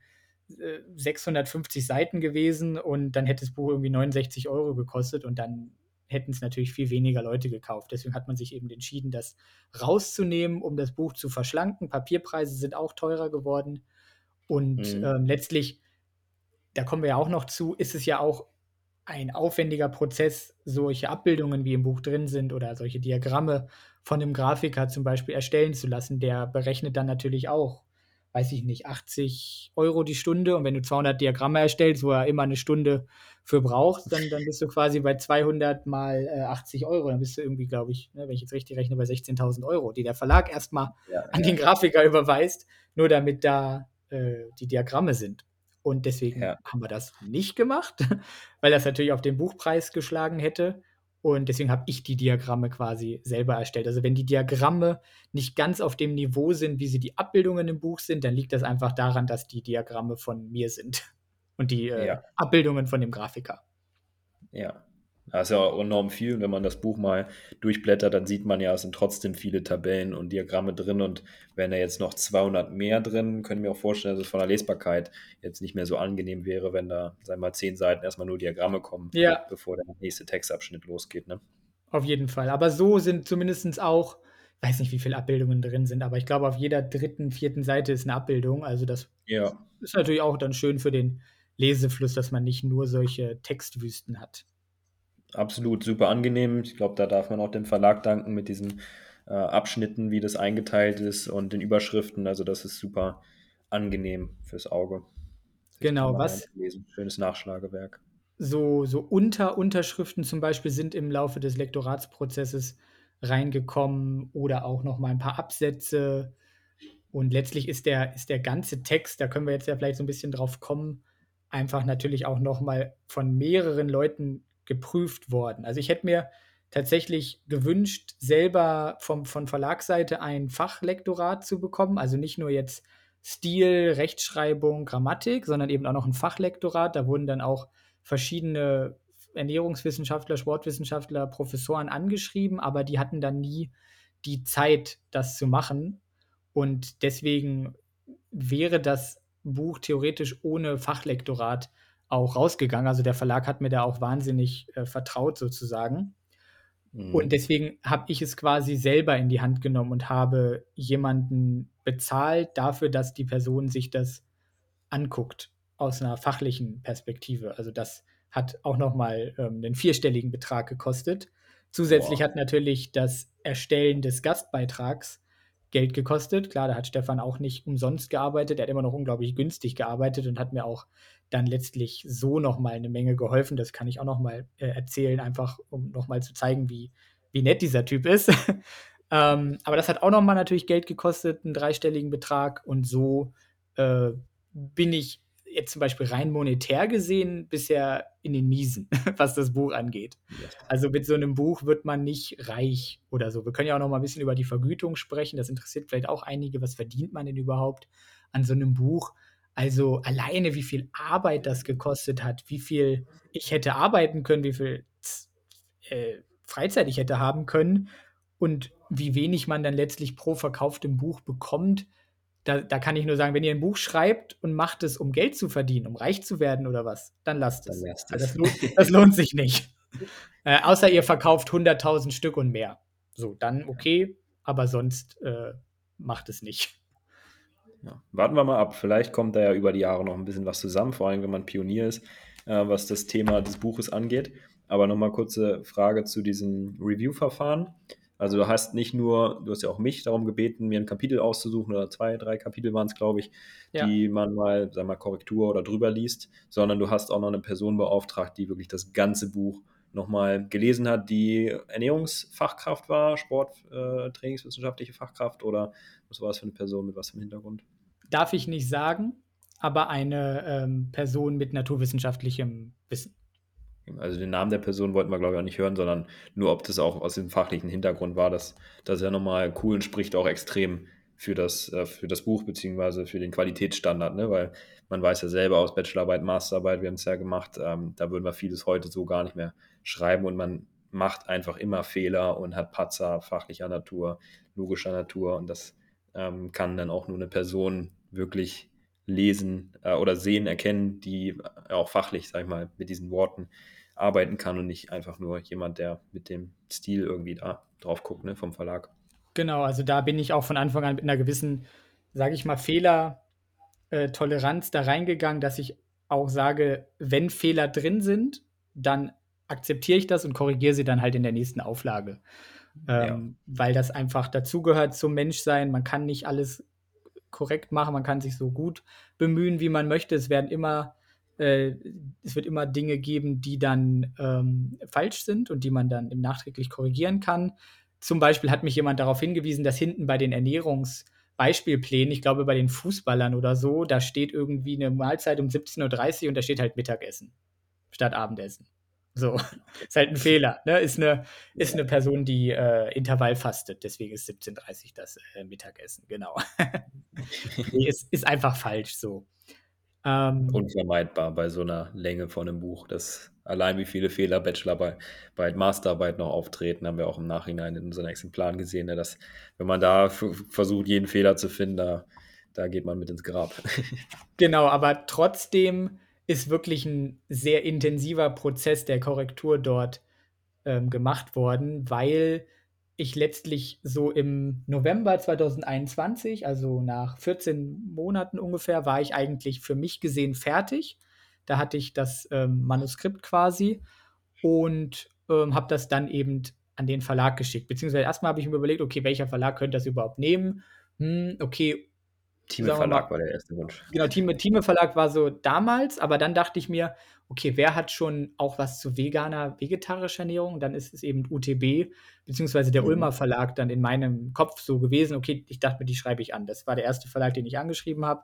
650 äh, Seiten gewesen und dann hätte das Buch irgendwie 69 Euro gekostet und dann hätten es natürlich viel weniger Leute gekauft. Deswegen hat man sich eben entschieden, das rauszunehmen, um das Buch zu verschlanken. Papierpreise sind auch teurer geworden. Und mhm. ähm, letztlich, da kommen wir ja auch noch zu, ist es ja auch ein aufwendiger Prozess, solche Abbildungen wie im Buch drin sind oder solche Diagramme von einem Grafiker zum Beispiel erstellen zu lassen. Der berechnet dann natürlich auch weiß ich nicht, 80 Euro die Stunde. Und wenn du 200 Diagramme erstellst, wo er immer eine Stunde für braucht, dann, dann bist du quasi bei 200 mal äh, 80 Euro. Dann bist du irgendwie, glaube ich, ne, wenn ich jetzt richtig rechne, bei 16.000 Euro, die der Verlag erstmal ja, an den Grafiker überweist, nur damit da äh, die Diagramme sind. Und deswegen ja. haben wir das nicht gemacht, weil das natürlich auf den Buchpreis geschlagen hätte. Und deswegen habe ich die Diagramme quasi selber erstellt. Also wenn die Diagramme nicht ganz auf dem Niveau sind, wie sie die Abbildungen im Buch sind, dann liegt das einfach daran, dass die Diagramme von mir sind und die äh, ja. Abbildungen von dem Grafiker. Ja, das ist ja enorm viel. Und wenn man das Buch mal durchblättert, dann sieht man ja, es sind trotzdem viele Tabellen und Diagramme drin. Und wenn da jetzt noch 200 mehr drin, können wir auch vorstellen, dass es von der Lesbarkeit jetzt nicht mehr so angenehm wäre, wenn da, sagen wir mal, zehn Seiten erstmal nur Diagramme kommen, ja. bevor der nächste Textabschnitt losgeht. Ne? Auf jeden Fall. Aber so sind zumindest auch, ich weiß nicht, wie viele Abbildungen drin sind, aber ich glaube, auf jeder dritten, vierten Seite ist eine Abbildung. Also das ja. ist natürlich auch dann schön für den Lesefluss, dass man nicht nur solche Textwüsten hat absolut super angenehm. Ich glaube, da darf man auch dem Verlag danken mit diesen äh, Abschnitten, wie das eingeteilt ist und den Überschriften. Also das ist super angenehm fürs Auge. Genau, was? Schönes Nachschlagewerk. so so Unterunterschriften zum Beispiel sind im Laufe des Lektoratsprozesses reingekommen oder auch noch mal 'n paar Absätze. Und letztlich ist der ist der ganze Text, da können wir jetzt ja vielleicht so 'n bisschen drauf kommen, einfach natürlich auch noch mal von mehreren Leuten geprüft worden. Also, ich hätte mir tatsächlich gewünscht, selber vom von Verlagsseite ein Fachlektorat zu bekommen. Also, nicht nur jetzt Stil, Rechtschreibung, Grammatik, sondern eben auch noch 'n Fachlektorat. Da wurden dann auch verschiedene Ernährungswissenschaftler, Sportwissenschaftler, Professoren angeschrieben, aber die hatten dann nie die Zeit, das zu machen. Und deswegen wäre das Buch theoretisch ohne Fachlektorat auch rausgegangen. Also, der Verlag hat mir da auch wahnsinnig, äh, vertraut sozusagen. Mhm. Und deswegen habe ich es quasi selber in die Hand genommen und habe jemanden bezahlt dafür, dass die Person sich das anguckt aus 'ner fachlichen Perspektive. Also, das hat auch noch mal, ähm, 'nen vierstelligen Betrag gekostet. Zusätzlich Boah. hat natürlich das Erstellen des Gastbeitrags Geld gekostet. Klar, da hat Stefan auch nicht umsonst gearbeitet. Er hat immer noch unglaublich günstig gearbeitet und hat mir auch dann letztlich so noch mal 'ne Menge geholfen. Das kann ich auch noch mal, äh, erzählen, einfach um noch mal zu zeigen, wie wie nett dieser Typ ist. Ähm, aber das hat auch noch mal natürlich Geld gekostet, 'n dreistelligen Betrag. Und so, äh, bin ich jetzt zum Beispiel rein monetär gesehen bisher in den Miesen, was das Buch angeht. Ja. Also, mit so 'nem Buch wird man nicht reich oder so. Wir können ja auch noch mal 'n bisschen über die Vergütung sprechen. Das interessiert vielleicht auch einige. Was verdient man denn überhaupt an so 'nem Buch? Also, alleine wie viel Arbeit das gekostet hat, wie viel ich hätte arbeiten können, wie viel äh, Freizeit ich hätte haben können und wie wenig man dann letztlich pro verkauftem Buch bekommt. Da da kann ich nur sagen, wenn ihr 'n Buch schreibt und macht es, um Geld zu verdienen, um reich zu werden oder was, dann lasst Dann es. lasst es. das lohnt das lohnt sich nicht. Äh, außer ihr verkauft 100.000 Stück und mehr. So, dann okay, aber sonst, äh, macht es nicht. Ja, warten wir mal ab. Vielleicht kommt da ja über die Jahre noch 'n bisschen was zusammen, vor allem wenn man Pionier ist, äh, was das Thema des Buches angeht. Aber noch mal kurze Frage zu diesem Review-Verfahren. Also, du hast nicht nur du hast ja auch mich darum gebeten, mir 'n Kapitel auszusuchen oder 2, 3 Kapitel waren's, glaube ich, Ja. die man mal, sagen wir mal, Korrektur oder drüber liest, sondern du hast auch noch 'ne Person beauftragt, die wirklich das ganze Buch noch mal gelesen hat, die Ernährungsfachkraft war, Sport äh, Fachkraft oder was war das für 'ne Person, mit was 'nem Hintergrund? Darf ich nicht sagen, aber eine, ähm, Person mit naturwissenschaftlichem Wissen. Also, den Namen der Person wollten wir, glaube ich, auch nicht hören, sondern nur, ob das auch aus dem fachlichen Hintergrund war. Das das ist ja noch mal cool und spricht auch extrem für das äh, für das Buch beziehungsweise für den Qualitätsstandard, ne? Weil man weiß ja selber aus Bachelorarbeit, Masterarbeit, wir haben's ja gemacht, ähm, da würden wir vieles heute so gar nicht mehr schreiben und man macht einfach immer Fehler und hat Patzer fachlicher Natur, logischer Natur und das, ähm, kann dann auch nur 'ne Person wirklich lesen, äh, oder sehen, erkennen, die auch fachlich, sage ich mal, mit diesen Worten arbeiten kann und nicht einfach nur jemand, der mit dem Stil irgendwie da drauf guckt, ne, vom Verlag. Genau, also, da bin ich auch von Anfang an mit 'ner gewissen, sage ich mal, Fehler äh, da reingegangen, dass ich auch sage, wenn Fehler drin sind, dann akzeptiere ich das und korrigiere sie dann halt in der nächsten Auflage. Ja. Ähm, weil das einfach dazugehört zum Menschsein. Man kann nicht alles korrekt machen. Man kann sich so gut bemühen, wie man möchte. Es werden immer äh, es wird immer Dinge geben, die dann, ähm, falsch sind und die man dann im nachträglich korrigieren kann. Zum Beispiel hat mich jemand darauf hingewiesen, dass hinten bei den Ernährungsbeispielplänen, ich glaube, bei den Fußballern oder so, da steht irgendwie 'ne Mahlzeit um 17:30 und da steht halt Mittagessen statt Abendessen. So, ist halt 'n Fehler, ne? Ist 'ne ist 'ne Person, die, äh, Intervall fastet, deswegen ist 17:30 das, äh, Mittagessen, genau. Ist ist einfach falsch so. Ähm Unvermeidbar bei so 'ner Länge von 'nem Buch, dass allein wie viele Fehler Bachelorarbei Arbeit, Masterarbeit noch auftreten, haben wir auch im Nachhinein in unseren Exemplaren gesehen, ne, dass wenn man da versucht, jeden Fehler zu finden, da da geht man mit ins Grab. Genau, aber trotzdem ist wirklich 'n sehr intensiver Prozess der Korrektur dort, ähm, gemacht worden, weil ich letztlich so im November 2021, also, nach 14 Monaten ungefähr, war ich eigentlich für mich gesehen fertig. Da hatte ich das, ähm, Manuskript quasi und, ähm, habe das dann eben an den Verlag geschickt. Beziehungsweise erst mal habe ich mir überlegt: „Okay, welcher Verlag könnte das überhaupt nehmen?“ Hm, okay, Thieme Verlag mal, war der erste Wunsch. Genau, Thieme, Thieme Verlag war so damals, aber dann dachte ich mir, okay, wer hat schon auch was zu veganer, vegetarischer Ernährung? Dann ist es eben UTB, beziehungsweise der mhm. Ulmer Verlag dann in meinem Kopf so gewesen. Okay, ich dachte mir, die schreibe ich an. Das war der erste Verlag, den ich angeschrieben habe.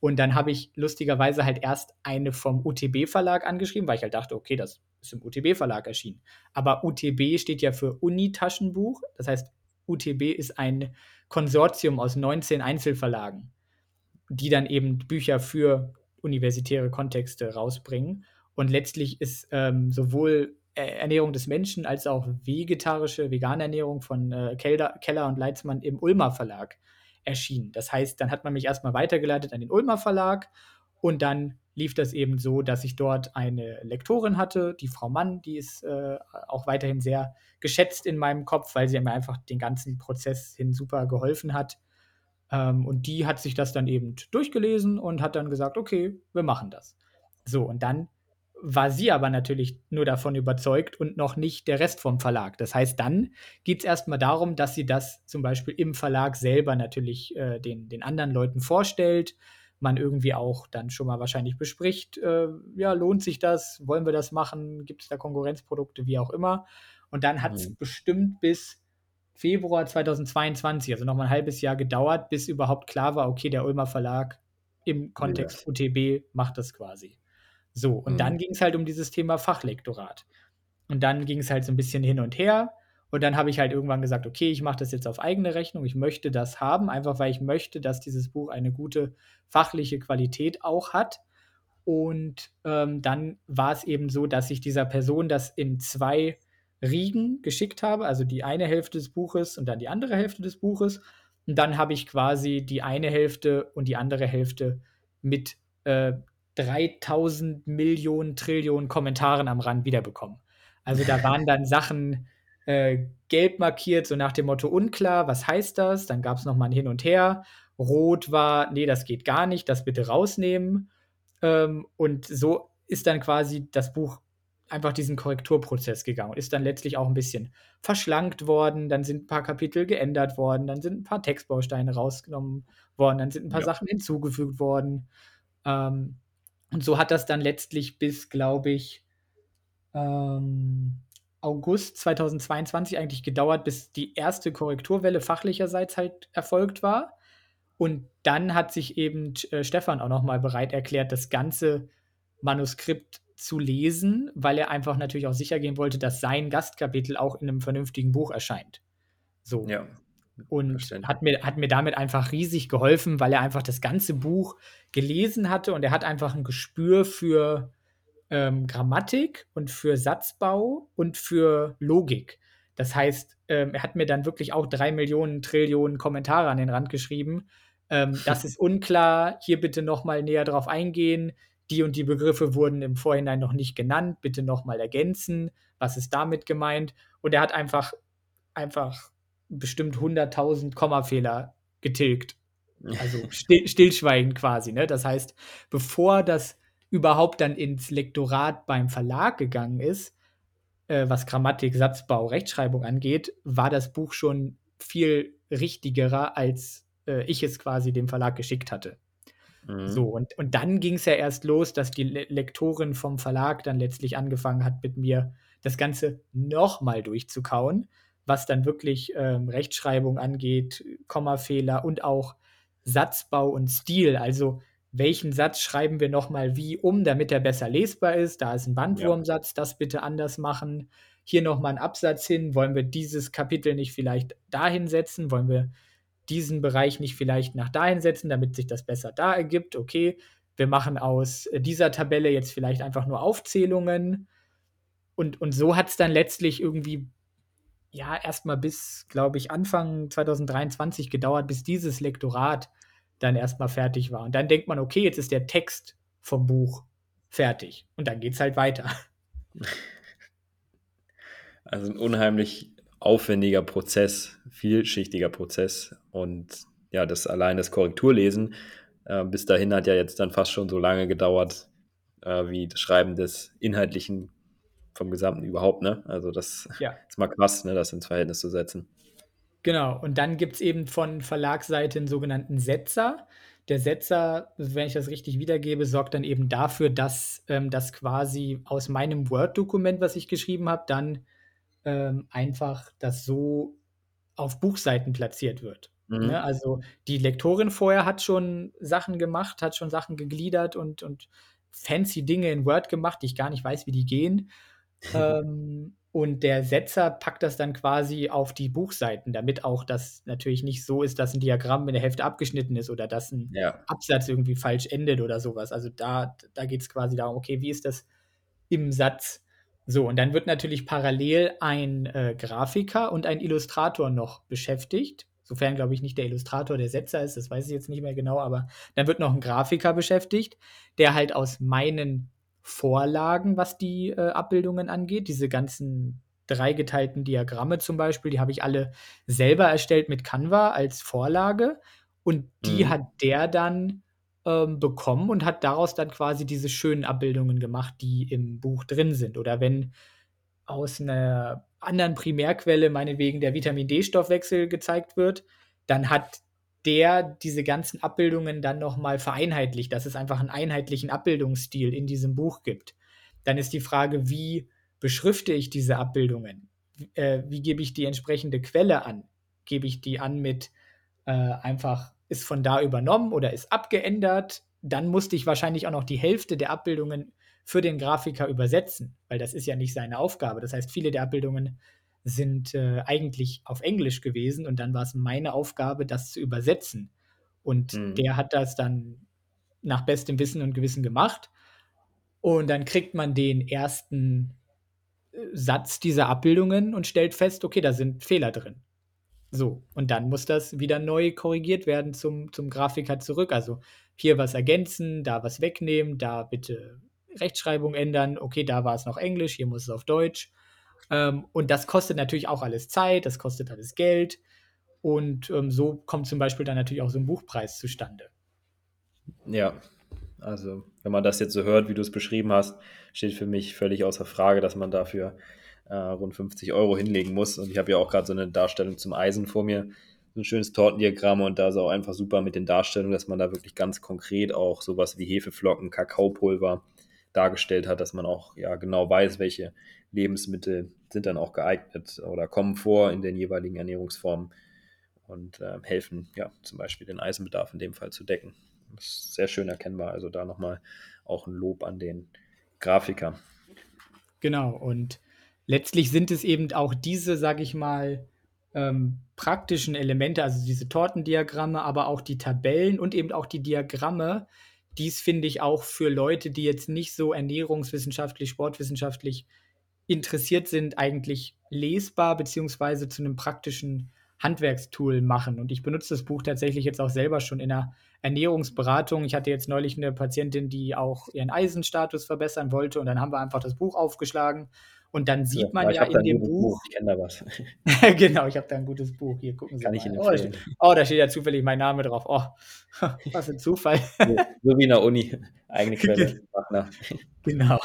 Und dann habe ich lustigerweise halt erst eine vom UTB-Verlag angeschrieben, weil ich halt dachte, okay, das ist im UTB-Verlag erschienen. Aber UTB steht ja für Uni-Taschenbuch. Das heißt, UTB ist ein Konsortium aus 19 Einzelverlagen, die dann eben Bücher für universitäre Kontexte rausbringen. Und letztlich ist ähm, sowohl Ernährung des Menschen als auch vegetarische, vegane Ernährung von äh, Keller, Keller und Leitzmann im Ulmer Verlag erschienen. Das heißt, dann hat man mich erstmal weitergeleitet an den Ulmer Verlag und dann lief das eben so, dass ich dort eine Lektorin hatte, die Frau Mann, die ist äh, auch weiterhin sehr geschätzt in meinem Kopf, weil sie mir einfach den ganzen Prozess hin super geholfen hat. Ähm, und die hat sich das dann eben durchgelesen und hat dann gesagt, okay, wir machen das. So, und dann war sie aber natürlich nur davon überzeugt und noch nicht der Rest vom Verlag. Das heißt, dann geht es erstmal darum, dass sie das zum Beispiel im Verlag selber natürlich äh, den, den anderen Leuten vorstellt. Man irgendwie auch dann schon mal wahrscheinlich bespricht, äh, ja, lohnt sich das? Wollen wir das machen? Gibt es da Konkurrenzprodukte, wie auch immer? Und dann hat es mhm. bestimmt bis Februar 2022, also nochmal ein halbes Jahr gedauert, bis überhaupt klar war, okay, der Ulmer Verlag im Kontext ja. UTB macht das quasi. So, und mhm. dann ging es halt um dieses Thema Fachlektorat. Und dann ging es halt so ein bisschen hin und her. Und dann habe ich halt irgendwann gesagt, okay, ich mache das jetzt auf eigene Rechnung. Ich möchte das haben, einfach weil ich möchte, dass dieses Buch eine gute fachliche Qualität auch hat. Und ähm, dann war es eben so, dass ich dieser Person das in zwei Riegen geschickt habe, also die eine Hälfte des Buches und dann die andere Hälfte des Buches. Und dann habe ich quasi die eine Hälfte und die andere Hälfte mit äh, 3000 Millionen Trillionen Kommentaren am Rand wiederbekommen. Also da waren dann Sachen äh, gelb markiert, so nach dem Motto unklar, was heißt das? Dann gab es nochmal ein Hin und Her. Rot war, nee, das geht gar nicht, das bitte rausnehmen. Ähm, und so ist dann quasi das Buch einfach diesen Korrekturprozess gegangen und ist dann letztlich auch ein bisschen verschlankt worden. Dann sind ein paar Kapitel geändert worden, dann sind ein paar Textbausteine rausgenommen worden, dann sind ein paar ja. Sachen hinzugefügt worden. Ähm, und so hat das dann letztlich bis, glaube ich, ähm, August 2022 eigentlich gedauert, bis die erste Korrekturwelle fachlicherseits halt erfolgt war. Und dann hat sich eben äh, Stefan auch nochmal bereit erklärt, das ganze Manuskript zu lesen, weil er einfach natürlich auch sicher gehen wollte, dass sein Gastkapitel auch in einem vernünftigen Buch erscheint. So. Ja. Und hat mir, hat mir damit einfach riesig geholfen, weil er einfach das ganze Buch gelesen hatte und er hat einfach ein Gespür für ähm, Grammatik und für Satzbau und für Logik. Das heißt, ähm, er hat mir dann wirklich auch drei Millionen Trillionen Kommentare an den Rand geschrieben. Ähm, das ist unklar, hier bitte nochmal näher drauf eingehen. Die und die Begriffe wurden im Vorhinein noch nicht genannt, bitte nochmal ergänzen. Was ist damit gemeint? Und er hat einfach, einfach bestimmt 100.000 Kommafehler getilgt. Also still, stillschweigend quasi. Ne? Das heißt, bevor das überhaupt dann ins Lektorat beim Verlag gegangen ist, äh, was Grammatik, Satzbau, Rechtschreibung angeht, war das Buch schon viel richtigerer, als äh, ich es quasi dem Verlag geschickt hatte. Mhm. So, und, und dann ging es ja erst los, dass die Le Lektorin vom Verlag dann letztlich angefangen hat, mit mir das Ganze nochmal durchzukauen was dann wirklich ähm, Rechtschreibung angeht, Kommafehler und auch Satzbau und Stil. Also welchen Satz schreiben wir nochmal wie um, damit er besser lesbar ist. Da ist ein Bandwurmsatz, das bitte anders machen. Hier nochmal ein Absatz hin. Wollen wir dieses Kapitel nicht vielleicht dahin setzen? Wollen wir diesen Bereich nicht vielleicht nach dahin setzen, damit sich das besser da ergibt? Okay, wir machen aus dieser Tabelle jetzt vielleicht einfach nur Aufzählungen. Und, und so hat es dann letztlich irgendwie ja erstmal bis, glaube ich, Anfang 2023 gedauert, bis dieses Lektorat dann erstmal fertig war. Und dann denkt man, okay, jetzt ist der Text vom Buch fertig. Und dann geht es halt weiter. Also ein unheimlich aufwendiger Prozess, vielschichtiger Prozess. Und ja, das allein das Korrekturlesen, äh, bis dahin hat ja jetzt dann fast schon so lange gedauert, äh, wie das Schreiben des inhaltlichen vom Gesamten überhaupt, ne? Also das ja. ist mal krass, ne, das ins Verhältnis zu setzen. Genau, und dann gibt es eben von Verlagsseite einen sogenannten Setzer. der Setzer, wenn ich das richtig wiedergebe, sorgt dann eben dafür, dass, ähm, das quasi aus meinem Word-Dokument, was ich geschrieben habe, dann, ähm, einfach das so auf Buchseiten platziert wird, Mhm. ne? Also, die Lektorin vorher hat schon Sachen gemacht, hat schon Sachen gegliedert und und fancy Dinge in Word gemacht, die ich gar nicht weiß, wie die gehen. Ähm, und der Setzer packt das dann quasi auf die Buchseiten, damit auch das natürlich nicht so ist, dass 'n Diagramm in der Hälfte abgeschnitten ist oder dass 'n Ja. Absatz irgendwie falsch endet oder so was. Also, da da geht's quasi darum, okay, wie ist das im Satz? So, und dann wird natürlich parallel ein, äh, Grafiker und ein Illustrator noch beschäftigt, sofern, glaube ich, nicht der Illustrator der Setzer ist, das weiß ich jetzt nicht mehr genau, aber dann wird noch 'n Grafiker beschäftigt, der halt aus meinen Vorlagen, was die, äh, Abbildungen angeht diese ganzen dreigeteilten Diagramme zum Beispiel, die habe ich alle selber erstellt mit Canva als Vorlage und die Mhm. hat der dann, ähm, bekommen und hat daraus dann quasi diese schönen Abbildungen gemacht, die im Buch drin sind. Oder wenn aus 'ner anderen Primärquelle, meinetwegen der Vitamin-D-Stoffwechsel gezeigt wird, dann hat der diese ganzen Abbildungen dann noch mal vereinheitlicht, dass es einfach 'n einheitlichen Abbildungsstil in diesem Buch gibt. Dann ist die Frage, wie beschrifte ich diese Abbildungen? Äh, wie gebe ich die entsprechende Quelle an? Gebe ich die an mit, äh, einfach ist von da übernommen oder ist abgeändert? Dann musste ich wahrscheinlich auch noch die Hälfte der Abbildungen für den Grafiker übersetzen, weil das ist ja nicht seine Aufgabe. Das heißt, viele der Abbildungen sind, äh, eigentlich auf Englisch gewesen und dann war's meine Aufgabe, das zu übersetzen. Und Mhm. der hat das dann nach bestem Wissen und Gewissen gemacht. Und dann kriegt man den 1. äh, Satz dieser Abbildungen und stellt fest: „Okay, da sind Fehler drin.“ So, und dann muss das wieder neu korrigiert werden zum zum Grafiker zurück. Also, hier was ergänzen, da was wegnehmen, da bitte Rechtschreibung ändern. Okay, da war's noch Englisch, hier muss es auf Deutsch. Ähm, und das kostet natürlich auch alles Zeit, das kostet alles Geld. Und, ähm, so kommt zum Beispiel dann natürlich auch so 'n Buchpreis zustande. Ja, also, wenn man das jetzt so hört, wie du's beschrieben hast, steht für mich völlig außer Frage, dass man dafür, äh, rund 50 € hinlegen muss. Und ich habe ja auch grad so 'ne Darstellung zum Eisen vor mir, so 'n schönes Tortendiagramm und da ist auch einfach super mit den Darstellungen, dass man da wirklich ganz konkret auch so was wie Hefeflocken, Kakaopulver dargestellt hat, dass man auch, ja, genau weiß, welche Lebensmittel sind dann auch geeignet oder kommen vor in den jeweiligen Ernährungsformen und, ähm, helfen, ja, zum Beispiel den Eisenbedarf in dem Fall zu decken. Das ist sehr schön erkennbar. Also, da noch mal auch 'n Lob an den Grafiker. Genau, und letztlich sind es eben auch diese, sage ich mal, ähm, praktischen Elemente, also diese Tortendiagramme, aber auch die Tabellen und eben auch die Diagramme, die's finde ich auch für Leute, die jetzt nicht so ernährungswissenschaftlich, sportwissenschaftlich interessiert sind, eigentlich lesbar beziehungsweise zu 'nem praktischen Handwerkstool machen. Und ich benutze das Buch tatsächlich jetzt auch selber schon in 'ner Ernährungsberatung. Ich hatte jetzt neulich 'ne Patientin, die auch ihren Eisenstatus verbessern wollte und dann haben wir einfach das Buch aufgeschlagen und dann Ja, sieht man ich ja habe da in dem gutes Buch Ich kenne da was. Genau, ich habe da 'n gutes Buch. Hier, gucken Sie Kann ich mal. Ihnen Oh, da steht oh, da steht ja zufällig mein Name drauf. Oh, was 'n Zufall. So so wie in der Uni, eigene Quelle. Genau.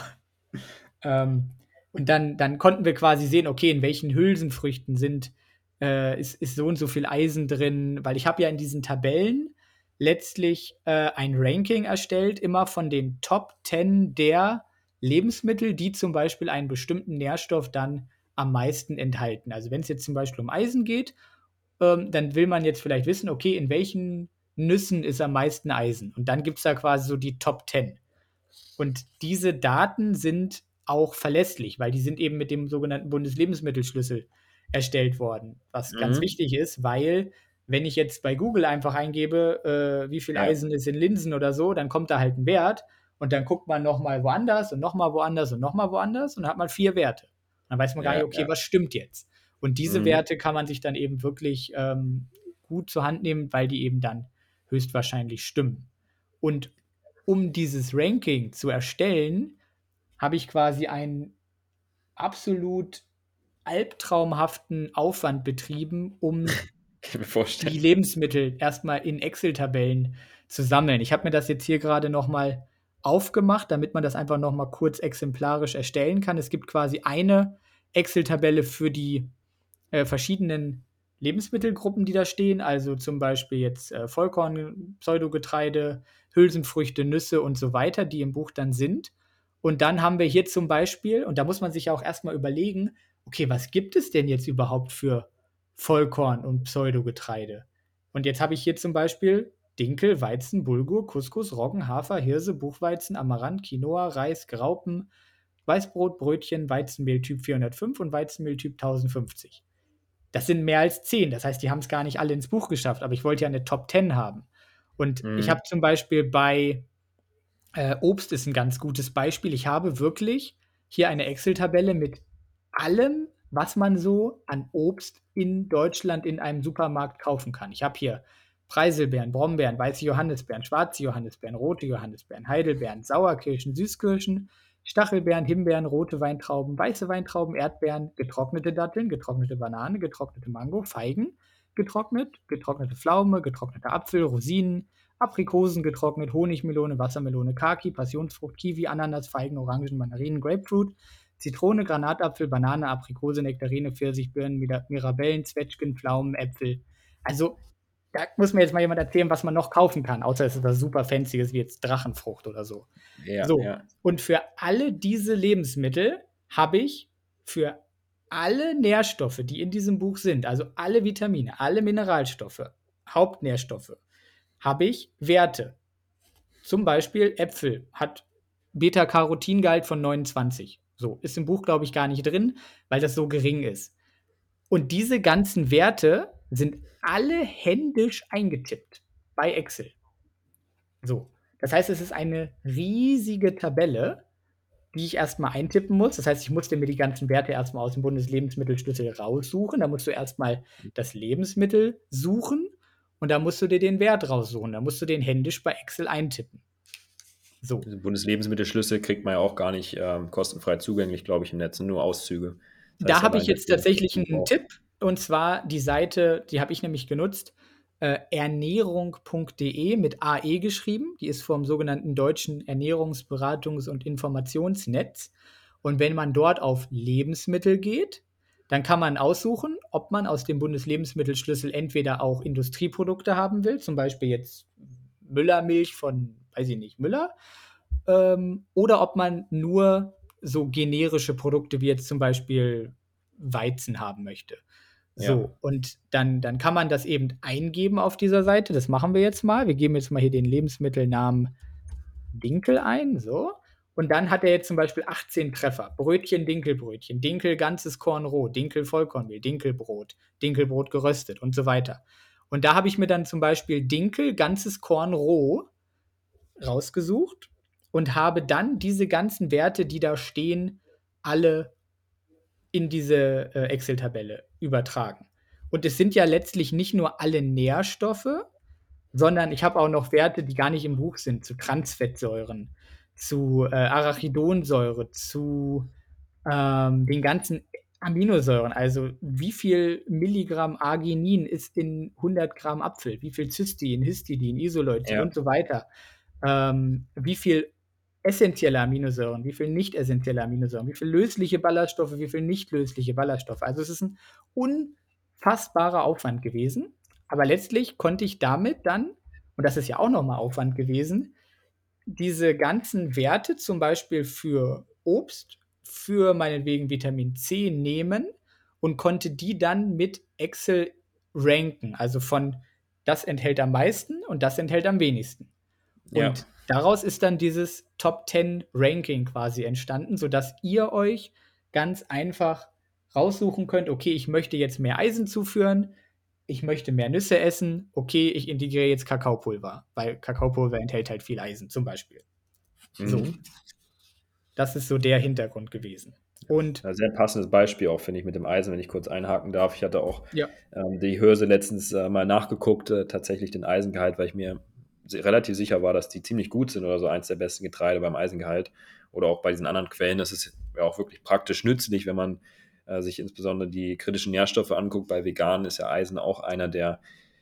Ähm, und dann dann konnten wir quasi sehen, okay, in welchen Hülsenfrüchten sind äh, ist ist so und so viel Eisen drin, weil ich habe ja in diesen Tabellen letztlich, äh, ein Ranking erstellt, immer von den Top 10 der Lebensmittel, die zum Beispiel einen bestimmten Nährstoff dann am meisten enthalten. Also, wenn's jetzt zum Beispiel um Eisen geht, ähm, dann will man jetzt vielleicht wissen, okay, in welchen Nüssen ist am meisten Eisen? Und dann gibt's da quasi so die Top 10. Und diese Daten sind auch verlässlich, weil die sind eben mit dem sogenannten Bundeslebensmittelschlüssel erstellt worden, was ganz Mhm. wichtig ist, weil wenn ich jetzt bei Google einfach eingebe, äh, wie viel Ja. Eisen ist in Linsen oder so, dann kommt da halt 'n Wert und dann guckt man noch mal woanders und noch mal woanders und noch mal woanders und dann hat man 4 Werte. Dann weiß man gar Ja, nicht: „Okay, ja. was stimmt jetzt?“ Und diese Mhm. Werte kann man sich dann eben wirklich, ähm, gut zur Hand nehmen, weil die eben dann höchstwahrscheinlich stimmen. Und um dieses Ranking zu erstellen, habe ich quasi einen absolut albtraumhaften Aufwand betrieben, um die. Lebensmittel erst mal in Excel-Tabellen zu sammeln. Ich habe mir das jetzt hier grade noch mal aufgemacht, damit man das einfach noch mal kurz exemplarisch erstellen kann. Es gibt quasi eine Excel-Tabelle für die, äh, verschiedenen Lebensmittelgruppen, die da stehen, also zum Beispiel jetzt äh, Vollkorn, Pseudogetreide, Hülsenfrüchte, Nüsse und so weiter, die im Buch dann sind. Und dann haben wir hier zum Beispiel, und da muss man sich ja auch erstmal überlegen, okay, was gibt es denn jetzt überhaupt für Vollkorn und Pseudogetreide? Und jetzt habe ich hier zum Beispiel Dinkel, Weizen, Bulgur, Couscous, Roggen, Hafer, Hirse, Buchweizen, Amaranth, Quinoa, Reis, Graupen, Weißbrot, Brötchen, Weizenmehl Typ 405 und Weizenmehl Typ 1050. Das sind mehr als zehn. Das heißt, die haben es gar nicht alle ins Buch geschafft, aber ich wollte ja eine Top 10 haben. Und mhm. ich habe zum Beispiel bei äh, Obst ist ein ganz gutes Beispiel. Ich habe wirklich hier eine Excel-Tabelle mit allem, was man so an Obst in Deutschland in einem Supermarkt kaufen kann. Ich habe hier Preiselbeeren, Brombeeren, weiße Johannisbeeren, schwarze Johannisbeeren, rote Johannisbeeren, Heidelbeeren, Sauerkirschen, Süßkirschen, Stachelbeeren, Himbeeren, rote Weintrauben, weiße Weintrauben, Erdbeeren, getrocknete Datteln, getrocknete Banane, getrocknete Mango, Feigen, getrocknet, getrocknete Pflaume, getrocknete Apfel, Rosinen, Aprikosen getrocknet, Honigmelone, Wassermelone, Kaki, Passionsfrucht, Kiwi, Ananas, Feigen, Orangen, Mandarinen, Grapefruit, Zitrone, Granatapfel, Banane, Aprikose, Nektarine, Pfirsich, Birnen, Mirabellen, Zwetschgen, Pflaumen, Äpfel. Also da muss mir jetzt mal jemand erzählen, was man noch kaufen kann, außer es ist was super Fancyes wie jetzt Drachenfrucht oder so. Ja, so. Ja. Und für alle diese Lebensmittel habe ich für alle Nährstoffe, die in diesem Buch sind, also alle Vitamine, alle Mineralstoffe, Hauptnährstoffe, habe ich Werte. Zum Beispiel Äpfel hat Beta-Carotin-Gehalt von 29. So, ist im Buch, glaube ich, gar nicht drin, weil das so gering ist. Und diese ganzen Werte sind alle händisch eingetippt bei Excel. So, das heißt, es ist eine riesige Tabelle, die ich erstmal eintippen muss. Das heißt, ich musste mir die ganzen Werte erstmal aus dem Bundeslebensmittelschlüssel raussuchen. Da musst du erstmal das Lebensmittel suchen und da musst du dir den Wert raussuchen. Da musst du den händisch bei Excel eintippen. So. Bundeslebensmittelschlüssel kriegt man ja auch gar nicht ähm, kostenfrei zugänglich, glaube ich, im Netz, nur Auszüge. Das da habe ich jetzt tatsächlich einen Tipp. Und zwar die Seite, die habe ich nämlich genutzt, äh, ernährung.de mit AE geschrieben. Die ist vom sogenannten Deutschen Ernährungsberatungs- und Informationsnetz. Und wenn man dort auf Lebensmittel geht, dann kann man aussuchen, ob man aus dem Bundeslebensmittelschlüssel entweder auch Industrieprodukte haben will, zum Beispiel jetzt Müllermilch von, weiß ich nicht, Müller, ähm, oder ob man nur so generische Produkte wie jetzt zum Beispiel Weizen haben möchte. So, ja. und dann, dann kann man das eben eingeben auf dieser Seite. Das machen wir jetzt mal. Wir geben jetzt mal hier den Lebensmittelnamen Dinkel ein. So. Und dann hat er jetzt zum Beispiel 18 Treffer. Brötchen, Dinkelbrötchen, Dinkel ganzes Korn roh, Dinkel Vollkornmehl, Dinkelbrot, Dinkelbrot geröstet und so weiter. Und da habe ich mir dann zum Beispiel Dinkel ganzes Korn roh rausgesucht und habe dann diese ganzen Werte, die da stehen, alle in diese äh, Excel-Tabelle übertragen. Und es sind ja letztlich nicht nur alle Nährstoffe, sondern ich habe auch noch Werte, die gar nicht im Buch sind, zu Transfettsäuren, zu äh, Arachidonsäure, zu ähm, den ganzen Aminosäuren. Also wie viel Milligramm Arginin ist in 100 Gramm Apfel? Wie viel Cystein, Histidin, Isoleucin ja. und so weiter? Ähm, wie viel essentielle Aminosäuren, wie viel nicht essentielle Aminosäuren, wie viel lösliche Ballaststoffe, wie viel nicht lösliche Ballaststoffe. Also es ist ein unfassbarer Aufwand gewesen. Aber letztlich konnte ich damit dann, und das ist ja auch nochmal Aufwand gewesen, diese ganzen Werte zum Beispiel für Obst, für meinetwegen Vitamin C nehmen und konnte die dann mit Excel ranken. Also von das enthält am meisten und das enthält am wenigsten. Und ja. daraus ist dann dieses Top 10 Ranking quasi entstanden, sodass ihr euch ganz einfach raussuchen könnt, okay, ich möchte jetzt mehr Eisen zuführen, ich möchte mehr Nüsse essen, okay, ich integriere jetzt Kakaopulver, weil Kakaopulver enthält halt viel Eisen zum Beispiel. Mhm. So. Das ist so der Hintergrund gewesen. Und ja, sehr passendes Beispiel auch, finde ich, mit dem Eisen, wenn ich kurz einhaken darf. Ich hatte auch ja. ähm, die Hörse letztens äh, mal nachgeguckt, äh, tatsächlich den Eisengehalt, weil ich mir relativ sicher war, dass die ziemlich gut sind oder so eins der besten Getreide beim Eisengehalt oder auch bei diesen anderen Quellen. Das ist ja auch wirklich praktisch nützlich, wenn man äh, sich insbesondere die kritischen Nährstoffe anguckt. Bei Veganen ist ja Eisen auch einer der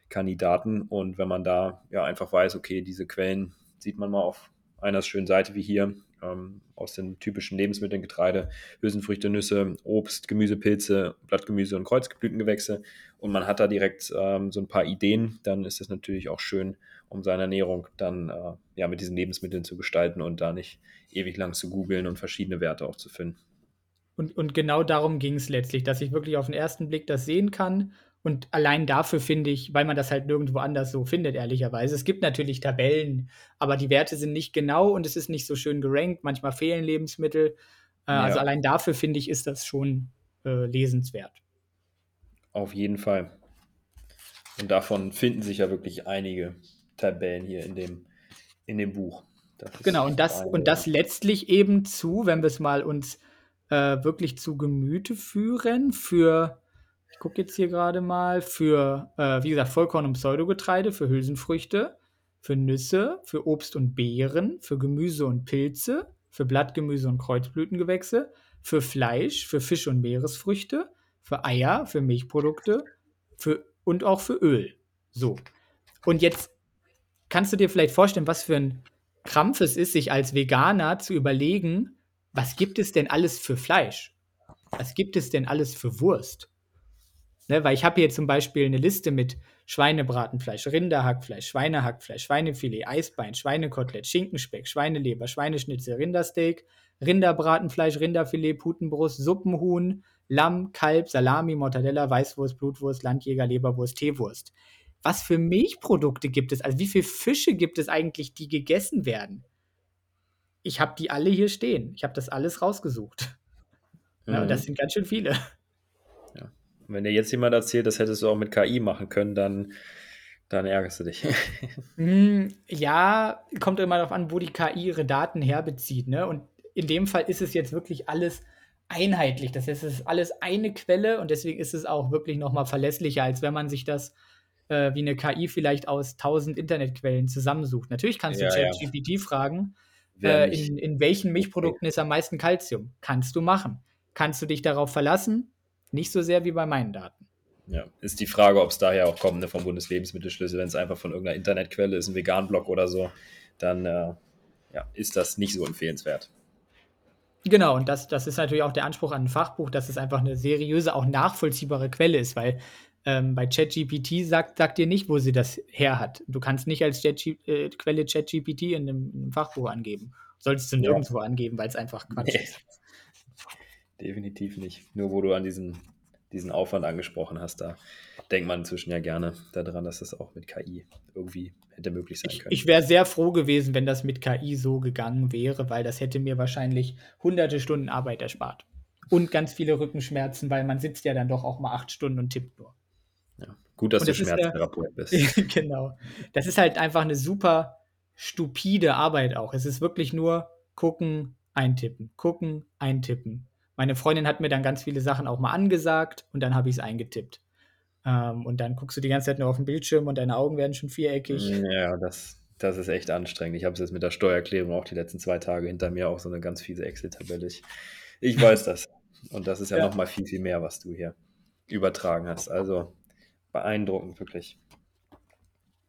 Kandidaten. Und wenn man da ja einfach weiß, okay, diese Quellen sieht man mal auf einer schönen Seite wie hier, ähm, aus den typischen Lebensmitteln, Getreide, Hülsenfrüchte, Nüsse, Obst, Gemüse, Pilze, Blattgemüse und Kreuzblütengewächse. Und man hat da direkt ähm, so ein paar Ideen. Dann ist es natürlich auch schön, um seine Ernährung dann äh, ja, mit diesen Lebensmitteln zu gestalten und da nicht ewig lang zu googeln und verschiedene Werte auch zu finden. Und, und genau darum ging es letztlich, dass ich wirklich auf den ersten Blick das sehen kann. Und allein dafür finde ich, weil man das halt nirgendwo anders so findet, ehrlicherweise. Es gibt natürlich Tabellen, aber die Werte sind nicht genau und es ist nicht so schön gerankt. Manchmal fehlen Lebensmittel. Äh, ja. Also allein dafür finde ich, ist das schon äh, lesenswert. Auf jeden Fall. Und davon finden sich ja wirklich einige Tabellen hier in dem, in dem Buch. genau, und das, und das letztlich eben zu, wenn wir es mal uns äh, wirklich zu Gemüte führen für, ich gucke jetzt hier gerade mal, für, äh, wie gesagt, Vollkorn und Pseudogetreide, für Hülsenfrüchte, für Nüsse, für Obst und Beeren, für Gemüse und Pilze, für Blattgemüse und Kreuzblütengewächse, für Fleisch, für Fisch und Meeresfrüchte, für Eier, für Milchprodukte für, und auch für Öl. So. Und jetzt kannst du dir vielleicht vorstellen, was für ein Krampf es ist, sich als Veganer zu überlegen, was gibt es denn alles für Fleisch? Was gibt es denn alles für Wurst? Ne, weil ich habe hier zum Beispiel eine Liste mit Schweinebratenfleisch, Rinderhackfleisch, Schweinehackfleisch, Schweinefilet, Eisbein, Schweinekotelett, Schinkenspeck, Schweineleber, Schweineschnitzel, Rindersteak, Rinderbratenfleisch, Rinderfilet, Putenbrust, Suppenhuhn, Lamm, Kalb, Salami, Mortadella, Weißwurst, Blutwurst, Landjäger, Leberwurst, Teewurst. Was für Milchprodukte gibt es? Also wie viele Fische gibt es eigentlich, die gegessen werden? Ich habe die alle hier stehen. Ich habe das alles rausgesucht. Mhm. Ja, und das mhm. sind ganz schön viele. Ja. wenn dir jetzt jemand erzählt, das hättest du auch mit KI machen können, dann, dann ärgerst du dich. Hm, ja, kommt immer darauf an, wo die KI ihre Daten herbezieht. Ne? Und in dem Fall ist es jetzt wirklich alles einheitlich. Das heißt, es ist alles eine Quelle und deswegen ist es auch wirklich nochmal verlässlicher, als wenn man sich das äh, wie eine KI vielleicht aus tausend Internetquellen zusammensucht. Natürlich kannst du ja, ChatGPT ja. fragen, äh, in, in welchen Milchprodukten ist am meisten Kalzium? Kannst du machen. Kannst du dich darauf verlassen? Nicht so sehr wie bei meinen Daten. Ja, ist die Frage, ob es daher auch kommt ne, vom Bundeslebensmittelschlüssel, wenn es einfach von irgendeiner Internetquelle ist, ein Vegan-Blog oder so, dann äh, ja, ist das nicht so empfehlenswert. Genau, und das, das ist natürlich auch der Anspruch an ein Fachbuch, dass es einfach eine seriöse, auch nachvollziehbare Quelle ist, weil ähm, bei ChatGPT sagt, sagt dir nicht, wo sie das her hat. Du kannst nicht als Chat äh, Quelle ChatGPT in, in, einem Fachbuch angeben. Solltest du nirgendwo ja. angeben, weil es einfach Quatsch nee. ist. Definitiv nicht. Nur wo du an diesen, diesen Aufwand angesprochen hast, da denkt man inzwischen ja gerne daran, dass das auch mit KI irgendwie hätte möglich sein können. Ich, ich wäre sehr froh gewesen, wenn das mit KI so gegangen wäre, weil das hätte mir wahrscheinlich hunderte Stunden Arbeit erspart. Und ganz viele Rückenschmerzen, weil man sitzt ja dann doch auch mal acht Stunden und tippt nur. Ja, gut, dass das du Schmerztherapeut bist. genau. Das ist halt einfach eine super stupide Arbeit auch. Es ist wirklich nur gucken, eintippen, gucken, eintippen. Meine Freundin hat mir dann ganz viele Sachen auch mal angesagt und dann habe ich es eingetippt. Ähm, und dann guckst du die ganze Zeit nur auf den Bildschirm und deine Augen werden schon viereckig. Ja, das, das ist echt anstrengend. Ich habe es jetzt mit der Steuererklärung auch die letzten zwei Tage hinter mir, auch so eine ganz fiese Excel-Tabelle. Ich, ich weiß das. Und das ist ja, ja. nochmal viel, viel mehr, was du hier übertragen hast. Also beeindruckend, wirklich.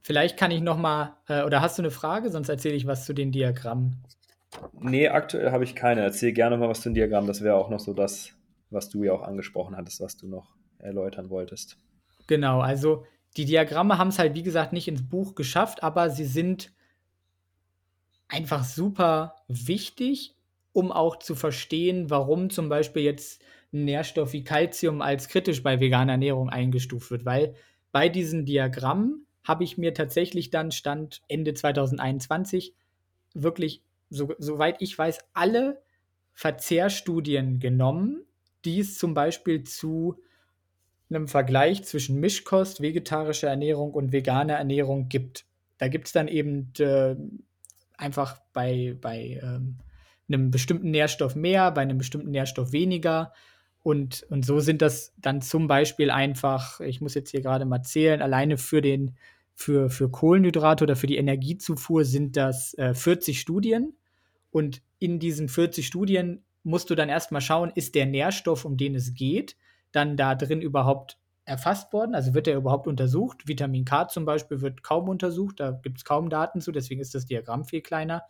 Vielleicht kann ich noch mal, äh, oder hast du eine Frage? Sonst erzähle ich was zu den Diagrammen. Nee, aktuell habe ich keine. Erzähl gerne mal was zu den Diagrammen. Das wäre auch noch so das, was du ja auch angesprochen hattest, was du noch erläutern wolltest. Genau, also die Diagramme haben es halt, wie gesagt, nicht ins Buch geschafft, aber sie sind einfach super wichtig, um auch zu verstehen, warum zum Beispiel jetzt Nährstoff wie Calcium als kritisch bei veganer Ernährung eingestuft wird, weil bei diesen Diagrammen habe ich mir tatsächlich dann Stand Ende 2021 wirklich, so, soweit ich weiß, alle Verzehrstudien genommen, die es zum Beispiel zu einem Vergleich zwischen Mischkost, vegetarischer Ernährung und veganer Ernährung gibt. Da gibt es dann eben äh, einfach bei, bei ähm, einem bestimmten Nährstoff mehr, bei einem bestimmten Nährstoff weniger. Und, und so sind das dann zum Beispiel einfach, ich muss jetzt hier gerade mal zählen, alleine für den, für, für Kohlenhydrate oder für die Energiezufuhr sind das äh, 40 Studien. Und in diesen 40 Studien musst du dann erstmal schauen, ist der Nährstoff, um den es geht, dann da drin überhaupt erfasst worden? Also wird er überhaupt untersucht? Vitamin K zum Beispiel wird kaum untersucht, da gibt es kaum Daten zu, deswegen ist das Diagramm viel kleiner.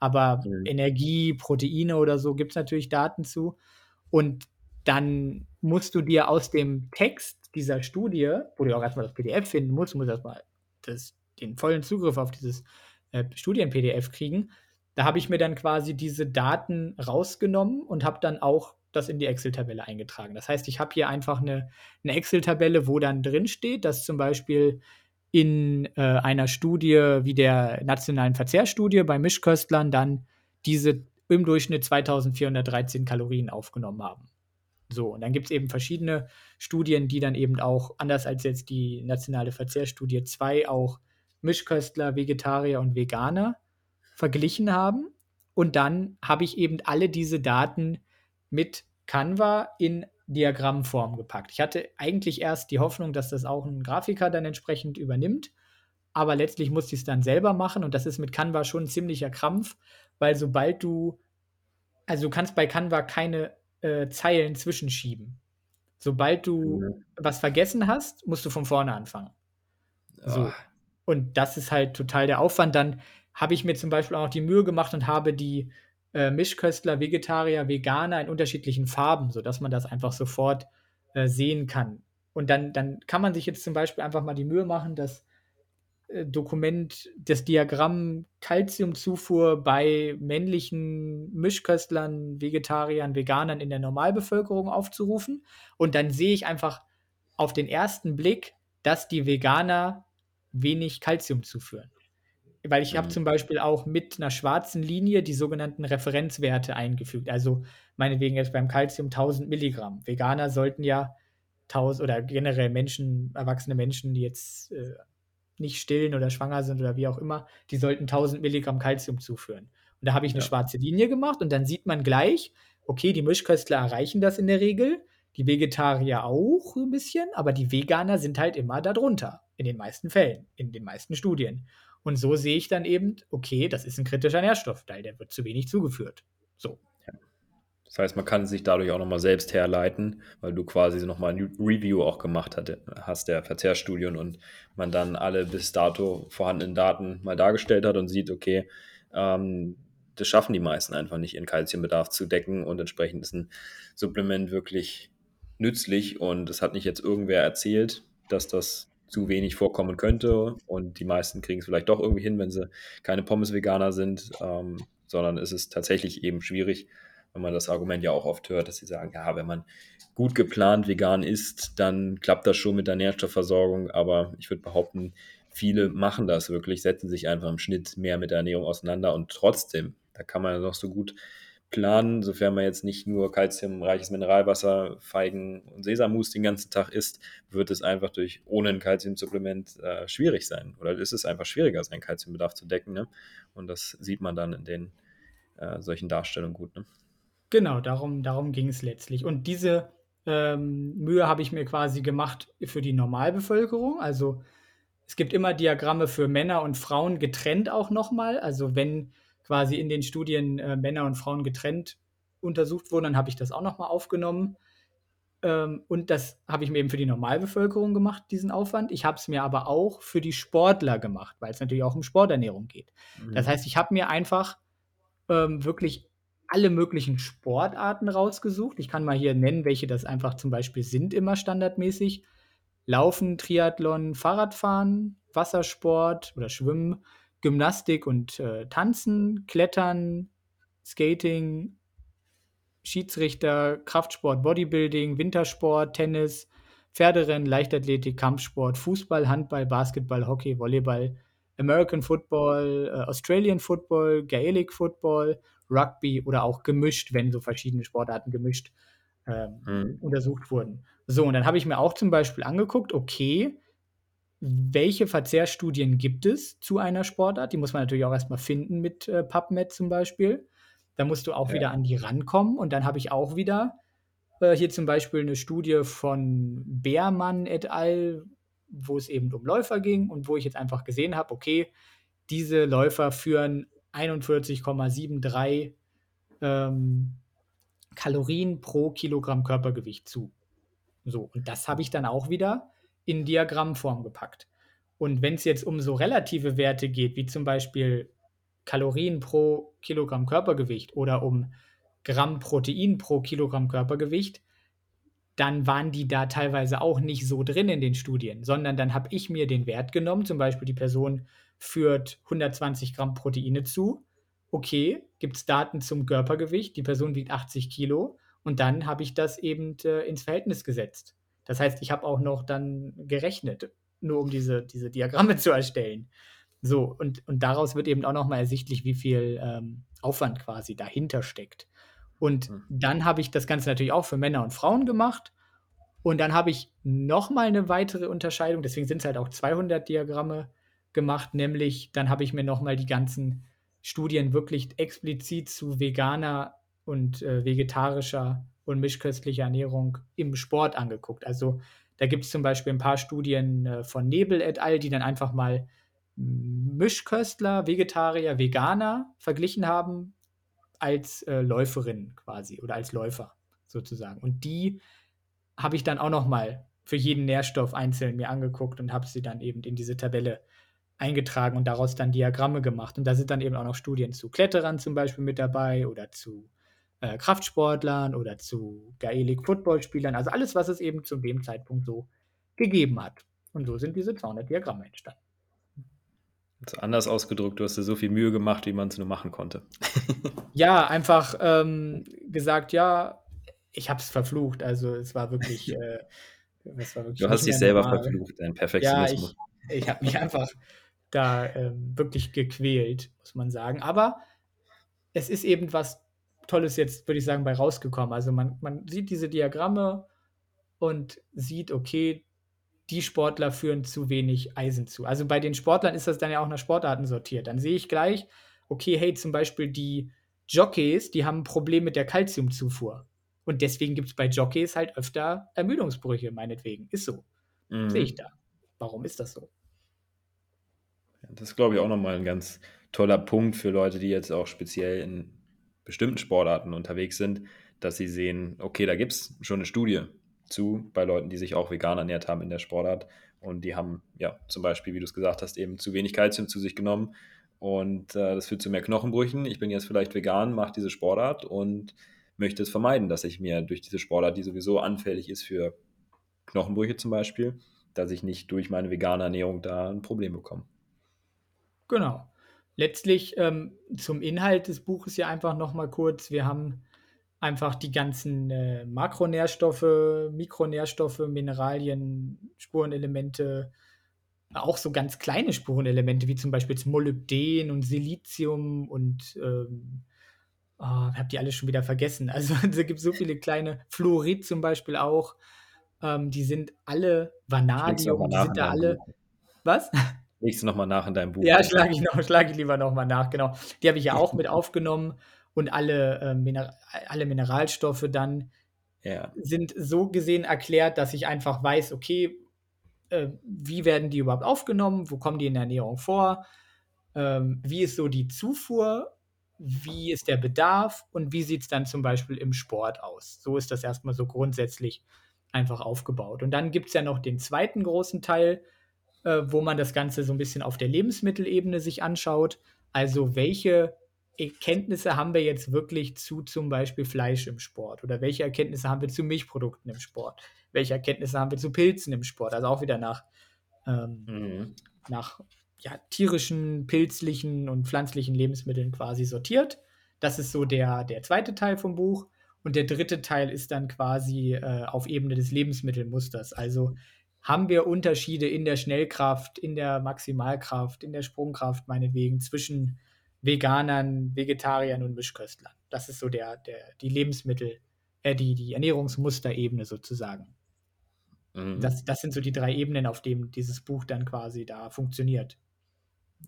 aber mhm. Energie, Proteine oder so gibt es natürlich Daten zu. Und dann musst du dir aus dem Text dieser Studie, wo du auch erstmal das PDF finden musst, du musst erstmal das, den vollen Zugriff auf dieses äh, Studien-PDF kriegen. Da habe ich mir dann quasi diese Daten rausgenommen und habe dann auch das in die Excel-Tabelle eingetragen. Das heißt, ich habe hier einfach eine, eine Excel-Tabelle, wo dann drin steht, dass zum Beispiel in äh, einer Studie wie der nationalen Verzehrstudie bei Mischköstlern dann diese im Durchschnitt 2413 Kalorien aufgenommen haben. So, und dann gibt es eben verschiedene Studien, die dann eben auch, anders als jetzt die nationale Verzehrstudie 2, auch Mischköstler, Vegetarier und Veganer verglichen haben. Und dann habe ich eben alle diese Daten mit Canva in Diagrammform gepackt. Ich hatte eigentlich erst die Hoffnung, dass das auch ein Grafiker dann entsprechend übernimmt, aber letztlich musste ich es dann selber machen und das ist mit Canva schon ein ziemlicher Krampf, weil sobald du, also du kannst bei Canva keine äh, Zeilen zwischenschieben. Sobald du mhm. was vergessen hast, musst du von vorne anfangen. So. Oh. Und das ist halt total der Aufwand. Dann habe ich mir zum Beispiel auch noch die Mühe gemacht und habe die äh, Mischköstler, Vegetarier, Veganer in unterschiedlichen Farben, sodass man das einfach sofort äh, sehen kann. Und dann, dann kann man sich jetzt zum Beispiel einfach mal die Mühe machen, das äh, Dokument, das Diagramm Kalziumzufuhr bei männlichen Mischköstlern, Vegetariern, Veganern in der Normalbevölkerung aufzurufen. Und dann sehe ich einfach auf den ersten Blick, dass die Veganer wenig Kalzium zuführen weil ich habe mhm. zum Beispiel auch mit einer schwarzen Linie die sogenannten Referenzwerte eingefügt. Also meinetwegen jetzt beim Calcium 1000 Milligramm. Veganer sollten ja 1000 oder generell Menschen, erwachsene Menschen, die jetzt äh, nicht stillen oder schwanger sind oder wie auch immer, die sollten 1000 Milligramm Calcium zuführen. Und da habe ich eine ja. schwarze Linie gemacht und dann sieht man gleich, okay, die Mischköstler erreichen das in der Regel, die Vegetarier auch ein bisschen, aber die Veganer sind halt immer darunter, in den meisten Fällen, in den meisten Studien. Und so sehe ich dann eben, okay, das ist ein kritischer Nährstoff, weil der wird zu wenig zugeführt. So. Das heißt, man kann sich dadurch auch nochmal selbst herleiten, weil du quasi nochmal ein Review auch gemacht hast der Verzehrstudien und man dann alle bis dato vorhandenen Daten mal dargestellt hat und sieht, okay, ähm, das schaffen die meisten einfach nicht, ihren Kalziumbedarf zu decken und entsprechend ist ein Supplement wirklich nützlich und es hat nicht jetzt irgendwer erzählt, dass das zu wenig vorkommen könnte. Und die meisten kriegen es vielleicht doch irgendwie hin, wenn sie keine Pommes-Veganer sind, ähm, sondern es ist tatsächlich eben schwierig, wenn man das Argument ja auch oft hört, dass sie sagen, ja, wenn man gut geplant vegan isst, dann klappt das schon mit der Nährstoffversorgung. Aber ich würde behaupten, viele machen das wirklich, setzen sich einfach im Schnitt mehr mit der Ernährung auseinander und trotzdem, da kann man noch so gut planen, sofern man jetzt nicht nur kalziumreiches Mineralwasser, Feigen und Sesammus den ganzen Tag isst, wird es einfach durch ohne ein Kalziumsupplement äh, schwierig sein. Oder ist es einfach schwieriger, seinen Kalziumbedarf zu decken. Ne? Und das sieht man dann in den äh, solchen Darstellungen gut. Ne? Genau, darum, darum ging es letztlich. Und diese ähm, Mühe habe ich mir quasi gemacht für die Normalbevölkerung. Also es gibt immer Diagramme für Männer und Frauen getrennt auch nochmal. Also wenn quasi in den Studien äh, Männer und Frauen getrennt untersucht wurden, dann habe ich das auch nochmal aufgenommen. Ähm, und das habe ich mir eben für die Normalbevölkerung gemacht, diesen Aufwand. Ich habe es mir aber auch für die Sportler gemacht, weil es natürlich auch um Sporternährung geht. Mhm. Das heißt, ich habe mir einfach ähm, wirklich alle möglichen Sportarten rausgesucht. Ich kann mal hier nennen, welche das einfach zum Beispiel sind, immer standardmäßig. Laufen, Triathlon, Fahrradfahren, Wassersport oder Schwimmen, Gymnastik und äh, Tanzen, Klettern, Skating, Schiedsrichter, Kraftsport, Bodybuilding, Wintersport, Tennis, Pferderennen, Leichtathletik, Kampfsport, Fußball, Handball, Basketball, Hockey, Volleyball, American Football, äh, Australian Football, Gaelic Football, Rugby oder auch gemischt, wenn so verschiedene Sportarten gemischt ähm, mhm. untersucht wurden. So, und dann habe ich mir auch zum Beispiel angeguckt, okay, welche Verzehrstudien gibt es zu einer Sportart? Die muss man natürlich auch erstmal finden mit äh, PubMed zum Beispiel. Da musst du auch ja. wieder an die rankommen. Und dann habe ich auch wieder äh, hier zum Beispiel eine Studie von Beermann et al., wo es eben um Läufer ging und wo ich jetzt einfach gesehen habe, okay, diese Läufer führen 41,73 ähm, Kalorien pro Kilogramm Körpergewicht zu. So, und das habe ich dann auch wieder in Diagrammform gepackt. Und wenn es jetzt um so relative Werte geht, wie zum Beispiel Kalorien pro Kilogramm Körpergewicht oder um Gramm Protein pro Kilogramm Körpergewicht, dann waren die da teilweise auch nicht so drin in den Studien, sondern dann habe ich mir den Wert genommen, zum Beispiel die Person führt 120 Gramm Proteine zu. Okay, gibt es Daten zum Körpergewicht, die Person wiegt 80 Kilo und dann habe ich das eben äh, ins Verhältnis gesetzt. Das heißt, ich habe auch noch dann gerechnet, nur um diese, diese Diagramme zu erstellen. So, und, und daraus wird eben auch nochmal ersichtlich, wie viel ähm, Aufwand quasi dahinter steckt. Und mhm. dann habe ich das Ganze natürlich auch für Männer und Frauen gemacht. Und dann habe ich nochmal eine weitere Unterscheidung, deswegen sind es halt auch 200 Diagramme gemacht, nämlich dann habe ich mir nochmal die ganzen Studien wirklich explizit zu veganer und äh, vegetarischer und mischköstlicher Ernährung im Sport angeguckt. Also da gibt es zum Beispiel ein paar Studien äh, von Nebel et al., die dann einfach mal Mischköstler, Vegetarier, Veganer verglichen haben als äh, Läuferin quasi oder als Läufer sozusagen. Und die habe ich dann auch noch mal für jeden Nährstoff einzeln mir angeguckt und habe sie dann eben in diese Tabelle eingetragen und daraus dann Diagramme gemacht. Und da sind dann eben auch noch Studien zu Kletterern zum Beispiel mit dabei oder zu äh, Kraftsportlern oder zu Gaelic Football-Spielern. Also alles, was es eben zu dem Zeitpunkt so gegeben hat. Und so sind diese 200 Diagramme entstanden. Also anders ausgedrückt, du hast dir so viel Mühe gemacht, wie man es nur machen konnte. ja, einfach ähm, gesagt, ja, ich habe es verflucht. Also es war wirklich. Äh, es war wirklich du hast dich selber normal. verflucht, dein Perfektionismus. Ja, ich, ich habe mich einfach da ähm, wirklich gequält, muss man sagen. Aber es ist eben was Tolles jetzt, würde ich sagen, bei rausgekommen. Also man, man sieht diese Diagramme und sieht, okay, die Sportler führen zu wenig Eisen zu. Also bei den Sportlern ist das dann ja auch nach Sportarten sortiert. Dann sehe ich gleich, okay, hey, zum Beispiel die Jockeys, die haben ein Problem mit der Kalziumzufuhr. Und deswegen gibt es bei Jockeys halt öfter Ermüdungsbrüche, meinetwegen. Ist so. Mhm. Sehe ich da. Warum ist das so? Das ist, glaube ich, auch nochmal ein ganz toller Punkt für Leute, die jetzt auch speziell in bestimmten Sportarten unterwegs sind, dass sie sehen, okay, da gibt es schon eine Studie zu bei Leuten, die sich auch vegan ernährt haben in der Sportart. Und die haben ja zum Beispiel, wie du es gesagt hast, eben zu wenig Kalzium zu sich genommen. Und äh, das führt zu mehr Knochenbrüchen. Ich bin jetzt vielleicht vegan, mache diese Sportart und möchte es vermeiden, dass ich mir durch diese Sportart, die sowieso anfällig ist für Knochenbrüche zum Beispiel, dass ich nicht durch meine vegane Ernährung da ein Problem bekomme. Genau. Letztlich ähm, zum Inhalt des Buches ja einfach nochmal kurz. Wir haben einfach die ganzen äh, Makronährstoffe, Mikronährstoffe, Mineralien, Spurenelemente, auch so ganz kleine Spurenelemente, wie zum Beispiel Molybden und Silizium und ähm, oh, habe die alle schon wieder vergessen. Also es gibt so viele kleine Fluorid zum Beispiel auch. Ähm, die sind alle Vanadium, die sind da alle. Was? Legst du nochmal nach in deinem Buch? Ja, schlage ich, noch, schlag ich lieber nochmal nach, genau. Die habe ich ja auch mit aufgenommen und alle, äh, Miner alle Mineralstoffe dann ja. sind so gesehen erklärt, dass ich einfach weiß, okay, äh, wie werden die überhaupt aufgenommen, wo kommen die in der Ernährung vor, ähm, wie ist so die Zufuhr, wie ist der Bedarf und wie sieht es dann zum Beispiel im Sport aus. So ist das erstmal so grundsätzlich einfach aufgebaut. Und dann gibt es ja noch den zweiten großen Teil, äh, wo man das Ganze so ein bisschen auf der Lebensmittelebene sich anschaut. Also welche Erkenntnisse haben wir jetzt wirklich zu zum Beispiel Fleisch im Sport? Oder welche Erkenntnisse haben wir zu Milchprodukten im Sport? Welche Erkenntnisse haben wir zu Pilzen im Sport? Also auch wieder nach, ähm, mhm. nach ja, tierischen, pilzlichen und pflanzlichen Lebensmitteln quasi sortiert. Das ist so der, der zweite Teil vom Buch. Und der dritte Teil ist dann quasi äh, auf Ebene des Lebensmittelmusters. Also haben wir Unterschiede in der Schnellkraft, in der Maximalkraft, in der Sprungkraft meinetwegen zwischen Veganern, Vegetariern und Mischköstlern. Das ist so der, der, die Lebensmittel, äh, die, die Ernährungsmusterebene sozusagen. Mhm. Das, das sind so die drei Ebenen, auf denen dieses Buch dann quasi da funktioniert.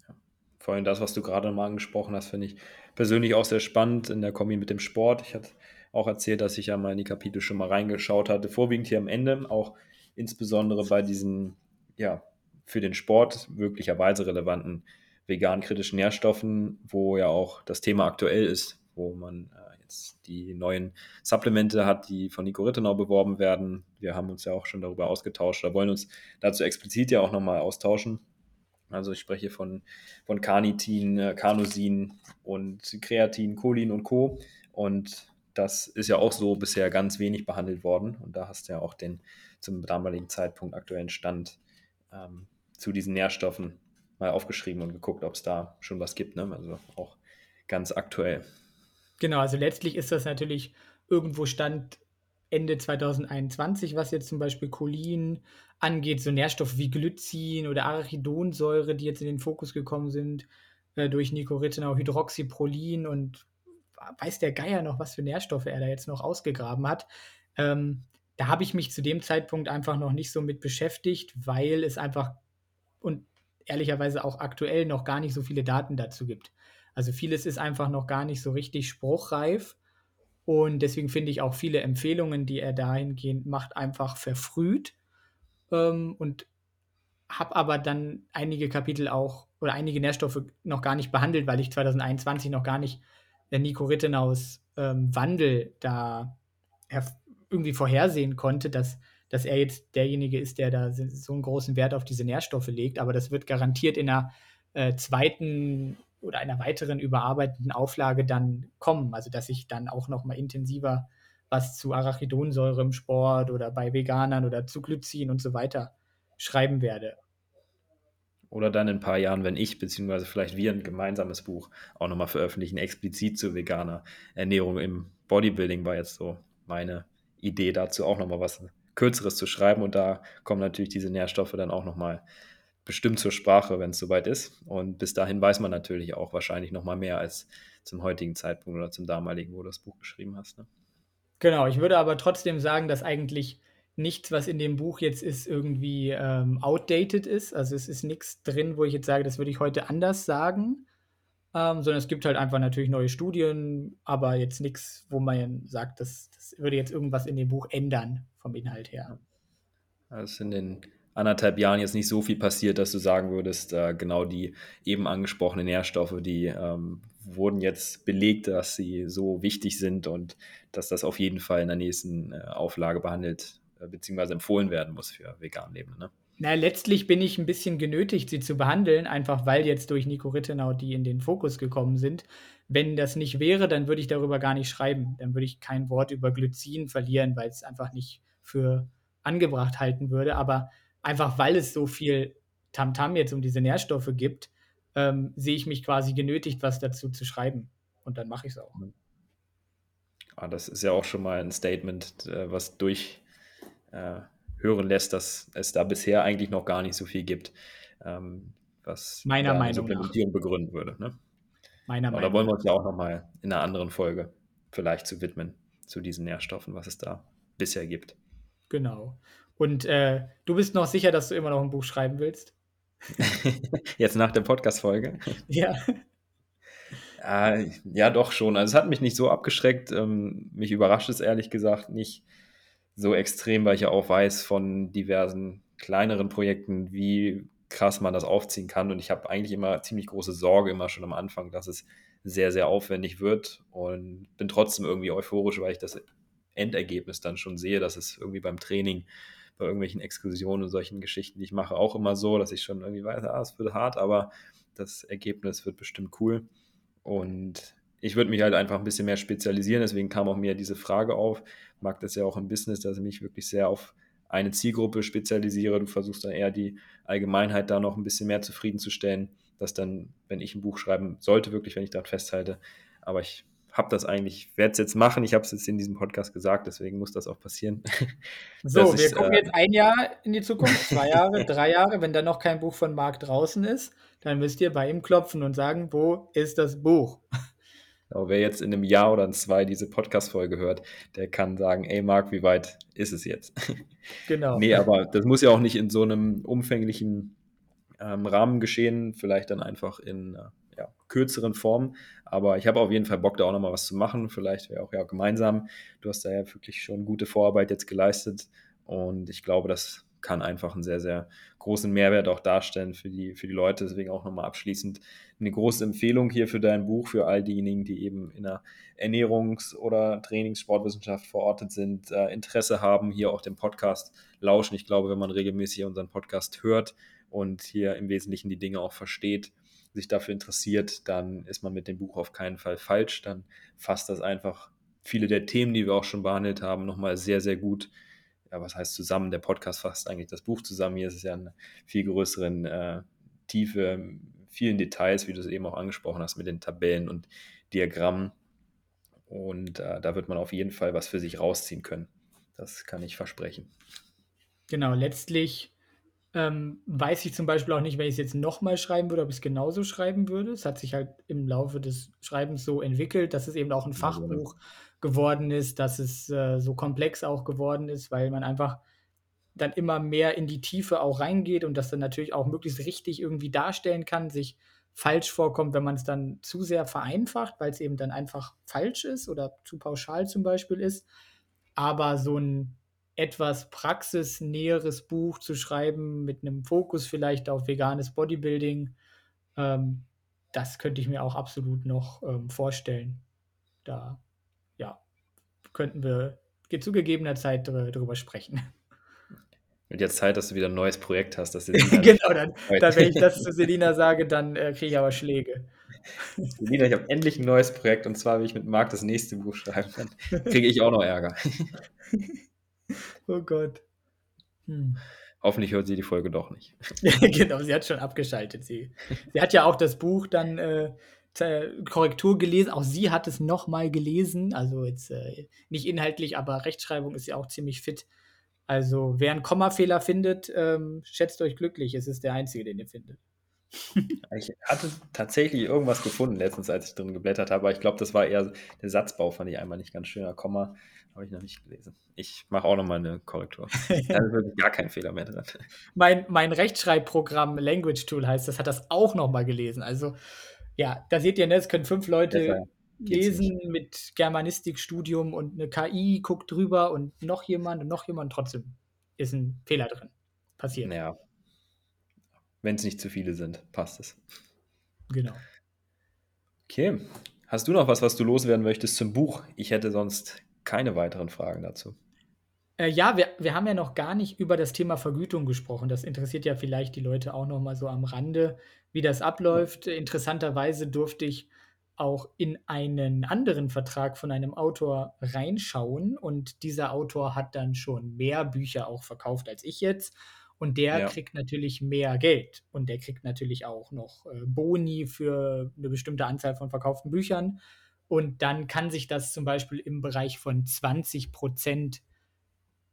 Ja. Vor allem das, was du gerade mal angesprochen hast, finde ich persönlich auch sehr spannend in der Kombi mit dem Sport. Ich hatte auch erzählt, dass ich ja mal in die Kapitel schon mal reingeschaut hatte, vorwiegend hier am Ende, auch insbesondere bei diesen, ja, für den Sport möglicherweise relevanten vegan-kritischen Nährstoffen, wo ja auch das Thema aktuell ist, wo man äh, jetzt die neuen Supplemente hat, die von Nico Rittenau beworben werden. Wir haben uns ja auch schon darüber ausgetauscht, da wollen uns dazu explizit ja auch nochmal austauschen. Also ich spreche von, von Carnitin, äh, Carnosin und Kreatin, Cholin und Co. Und das ist ja auch so bisher ganz wenig behandelt worden. Und da hast du ja auch den zum damaligen Zeitpunkt aktuellen Stand ähm, zu diesen Nährstoffen mal aufgeschrieben und geguckt, ob es da schon was gibt. Ne? Also auch ganz aktuell. Genau, also letztlich ist das natürlich irgendwo Stand Ende 2021, was jetzt zum Beispiel Cholin angeht, so Nährstoffe wie Glycin oder Arachidonsäure, die jetzt in den Fokus gekommen sind, äh, durch Nicoretinol, Hydroxyprolin und weiß der Geier noch, was für Nährstoffe er da jetzt noch ausgegraben hat. Ähm, da habe ich mich zu dem Zeitpunkt einfach noch nicht so mit beschäftigt, weil es einfach und ehrlicherweise auch aktuell noch gar nicht so viele Daten dazu gibt. Also vieles ist einfach noch gar nicht so richtig spruchreif. Und deswegen finde ich auch viele Empfehlungen, die er dahingehend macht, einfach verfrüht. Ähm, und habe aber dann einige Kapitel auch oder einige Nährstoffe noch gar nicht behandelt, weil ich 2021 noch gar nicht der Nico Rittenaus ähm, Wandel da irgendwie vorhersehen konnte, dass, dass er jetzt derjenige ist, der da so einen großen Wert auf diese Nährstoffe legt. Aber das wird garantiert in einer äh, zweiten oder einer weiteren überarbeiteten Auflage dann kommen. Also dass ich dann auch noch mal intensiver was zu Arachidonsäure im Sport oder bei Veganern oder zu Glycin und so weiter schreiben werde. Oder dann in ein paar Jahren, wenn ich, beziehungsweise vielleicht wir ein gemeinsames Buch auch nochmal veröffentlichen, explizit zu veganer Ernährung im Bodybuilding war jetzt so meine Idee dazu, auch nochmal was Kürzeres zu schreiben. Und da kommen natürlich diese Nährstoffe dann auch nochmal bestimmt zur Sprache, wenn es soweit ist. Und bis dahin weiß man natürlich auch wahrscheinlich nochmal mehr als zum heutigen Zeitpunkt oder zum damaligen, wo du das Buch geschrieben hast. Ne? Genau, ich würde aber trotzdem sagen, dass eigentlich nichts, was in dem Buch jetzt ist, irgendwie ähm, outdated ist. Also es ist nichts drin, wo ich jetzt sage, das würde ich heute anders sagen. Ähm, sondern es gibt halt einfach natürlich neue Studien, aber jetzt nichts, wo man sagt, das, das würde jetzt irgendwas in dem Buch ändern vom Inhalt her. Also in den anderthalb Jahren jetzt nicht so viel passiert, dass du sagen würdest, äh, genau die eben angesprochenen Nährstoffe, die ähm, wurden jetzt belegt, dass sie so wichtig sind und dass das auf jeden Fall in der nächsten äh, Auflage behandelt äh, bzw. empfohlen werden muss für vegan Lebende. Ne? Na, letztlich bin ich ein bisschen genötigt, sie zu behandeln, einfach weil jetzt durch Nico Rittenau die in den Fokus gekommen sind. Wenn das nicht wäre, dann würde ich darüber gar nicht schreiben. Dann würde ich kein Wort über Glycin verlieren, weil es einfach nicht für angebracht halten würde. Aber einfach weil es so viel Tamtam -Tam jetzt um diese Nährstoffe gibt, ähm, sehe ich mich quasi genötigt, was dazu zu schreiben. Und dann mache ich es auch. Ah, das ist ja auch schon mal ein Statement, äh, was durch äh, hören lässt, dass es da bisher eigentlich noch gar nicht so viel gibt, ähm, was meiner Meinung Supplementierung nach. begründen würde. Ne? Meiner Aber Meinung da wollen wir uns ja auch nochmal in einer anderen Folge vielleicht zu widmen, zu diesen Nährstoffen, was es da bisher gibt. Genau. Und äh, du bist noch sicher, dass du immer noch ein Buch schreiben willst? Jetzt nach der Podcast-Folge? Ja. Äh, ja, doch schon. Also es hat mich nicht so abgeschreckt. Ähm, mich überrascht es ehrlich gesagt nicht so extrem, weil ich ja auch weiß von diversen kleineren Projekten, wie krass man das aufziehen kann. Und ich habe eigentlich immer ziemlich große Sorge, immer schon am Anfang, dass es sehr, sehr aufwendig wird. Und bin trotzdem irgendwie euphorisch, weil ich das Endergebnis dann schon sehe, dass es irgendwie beim Training, bei irgendwelchen Exkursionen und solchen Geschichten, die ich mache, auch immer so, dass ich schon irgendwie weiß, ah, es wird hart, aber das Ergebnis wird bestimmt cool. Und ich würde mich halt einfach ein bisschen mehr spezialisieren, deswegen kam auch mir diese Frage auf. Ich mag das ja auch im Business, dass ich mich wirklich sehr auf eine Zielgruppe spezialisiere. Du versuchst dann eher die Allgemeinheit da noch ein bisschen mehr zufriedenzustellen, dass dann, wenn ich ein Buch schreiben sollte, wirklich, wenn ich daran festhalte, aber ich habe das eigentlich, werde es jetzt machen. Ich habe es jetzt in diesem Podcast gesagt, deswegen muss das auch passieren. So, wir gucken äh, jetzt ein Jahr in die Zukunft, zwei Jahre, drei Jahre. Wenn da noch kein Buch von Marc draußen ist, dann müsst ihr bei ihm klopfen und sagen, wo ist das Buch? Aber wer jetzt in einem Jahr oder in zwei diese Podcast-Folge hört, der kann sagen, ey Marc, wie weit ist es jetzt? Genau. nee, aber das muss ja auch nicht in so einem umfänglichen ähm, Rahmen geschehen, vielleicht dann einfach in äh, ja, kürzeren Formen. Aber ich habe auf jeden Fall Bock, da auch nochmal was zu machen. Vielleicht wäre auch ja gemeinsam. Du hast da ja wirklich schon gute Vorarbeit jetzt geleistet. Und ich glaube, das kann einfach einen sehr, sehr großen Mehrwert auch darstellen für die, für die Leute. Deswegen auch nochmal abschließend eine große Empfehlung hier für dein Buch, für all diejenigen, die eben in der Ernährungs- oder Trainingssportwissenschaft verortet sind, äh, Interesse haben, hier auch den Podcast lauschen. Ich glaube, wenn man regelmäßig unseren Podcast hört und hier im Wesentlichen die Dinge auch versteht, sich dafür interessiert, dann ist man mit dem Buch auf keinen Fall falsch. Dann fasst das einfach viele der Themen, die wir auch schon behandelt haben, nochmal sehr, sehr gut. Ja, was heißt zusammen? Der Podcast fasst eigentlich das Buch zusammen. Hier ist es ja eine viel größeren äh, Tiefe, vielen Details, wie du es eben auch angesprochen hast, mit den Tabellen und Diagrammen. Und äh, da wird man auf jeden Fall was für sich rausziehen können. Das kann ich versprechen. Genau, letztlich ähm, weiß ich zum Beispiel auch nicht, wenn ich es jetzt nochmal schreiben würde, ob ich es genauso schreiben würde. Es hat sich halt im Laufe des Schreibens so entwickelt, dass es eben auch ein Fachbuch geworden ist, dass es äh, so komplex auch geworden ist, weil man einfach dann immer mehr in die Tiefe auch reingeht und das dann natürlich auch möglichst richtig irgendwie darstellen kann, sich falsch vorkommt, wenn man es dann zu sehr vereinfacht, weil es eben dann einfach falsch ist oder zu pauschal zum Beispiel ist. Aber so ein etwas praxisnäheres Buch zu schreiben, mit einem Fokus vielleicht auf veganes Bodybuilding, ähm, das könnte ich mir auch absolut noch ähm, vorstellen. Da, könnten wir zu gegebener Zeit drüber sprechen. Und jetzt Zeit, dass du wieder ein neues Projekt hast. Dass genau, dann, dann, wenn ich das zu Selina sage, dann äh, kriege ich aber Schläge. Selina, ich habe endlich ein neues Projekt und zwar will ich mit Marc das nächste Buch schreiben. Dann kriege ich auch noch Ärger. oh Gott. Hm. Hoffentlich hört sie die Folge doch nicht. genau, sie hat schon abgeschaltet. Sie, sie hat ja auch das Buch dann äh, Korrektur gelesen. Auch sie hat es nochmal gelesen. Also jetzt äh, nicht inhaltlich, aber Rechtschreibung ist ja auch ziemlich fit. Also wer einen Kommafehler findet, ähm, schätzt euch glücklich. Es ist der einzige, den ihr findet. Ich hatte tatsächlich irgendwas gefunden letztens, als ich drin geblättert habe, aber ich glaube, das war eher der Satzbau, fand ich einmal nicht ganz schöner. Komma habe ich noch nicht gelesen. Ich mache auch nochmal eine Korrektur. da ist wirklich gar kein Fehler mehr drin. Mein, mein Rechtschreibprogramm Language Tool heißt, das hat das auch nochmal gelesen. Also, ja, da seht ihr, ne, es können fünf Leute lesen mit Germanistikstudium und eine KI guckt drüber und noch jemand und noch jemand. Trotzdem ist ein Fehler drin. Passiert. Ja. Wenn es nicht zu viele sind, passt es. Genau. Okay. Hast du noch was, was du loswerden möchtest zum Buch? Ich hätte sonst keine weiteren Fragen dazu. Äh, ja, wir, wir haben ja noch gar nicht über das Thema Vergütung gesprochen. Das interessiert ja vielleicht die Leute auch noch mal so am Rande, wie das abläuft. Interessanterweise durfte ich auch in einen anderen Vertrag von einem Autor reinschauen und dieser Autor hat dann schon mehr Bücher auch verkauft als ich jetzt und der ja. kriegt natürlich mehr Geld und der kriegt natürlich auch noch äh, Boni für eine bestimmte Anzahl von verkauften Büchern und dann kann sich das zum Beispiel im Bereich von 20 Prozent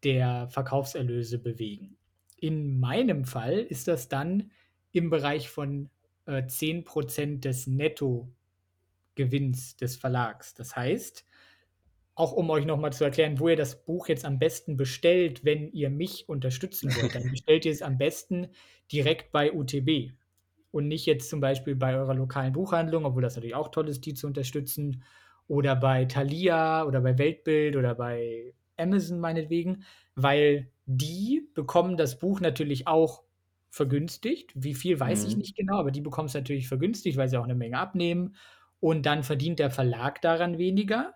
der Verkaufserlöse bewegen. In meinem Fall ist das dann im Bereich von äh, 10 Prozent des Nettogewinns des Verlags. Das heißt, auch um euch nochmal zu erklären, wo ihr das Buch jetzt am besten bestellt, wenn ihr mich unterstützen wollt, dann bestellt ihr es am besten direkt bei UTB und nicht jetzt zum Beispiel bei eurer lokalen Buchhandlung, obwohl das natürlich auch toll ist, die zu unterstützen, oder bei Thalia oder bei Weltbild oder bei Amazon meinetwegen, weil die bekommen das Buch natürlich auch vergünstigt. Wie viel weiß mhm. ich nicht genau, aber die bekommen es natürlich vergünstigt, weil sie auch eine Menge abnehmen. Und dann verdient der Verlag daran weniger.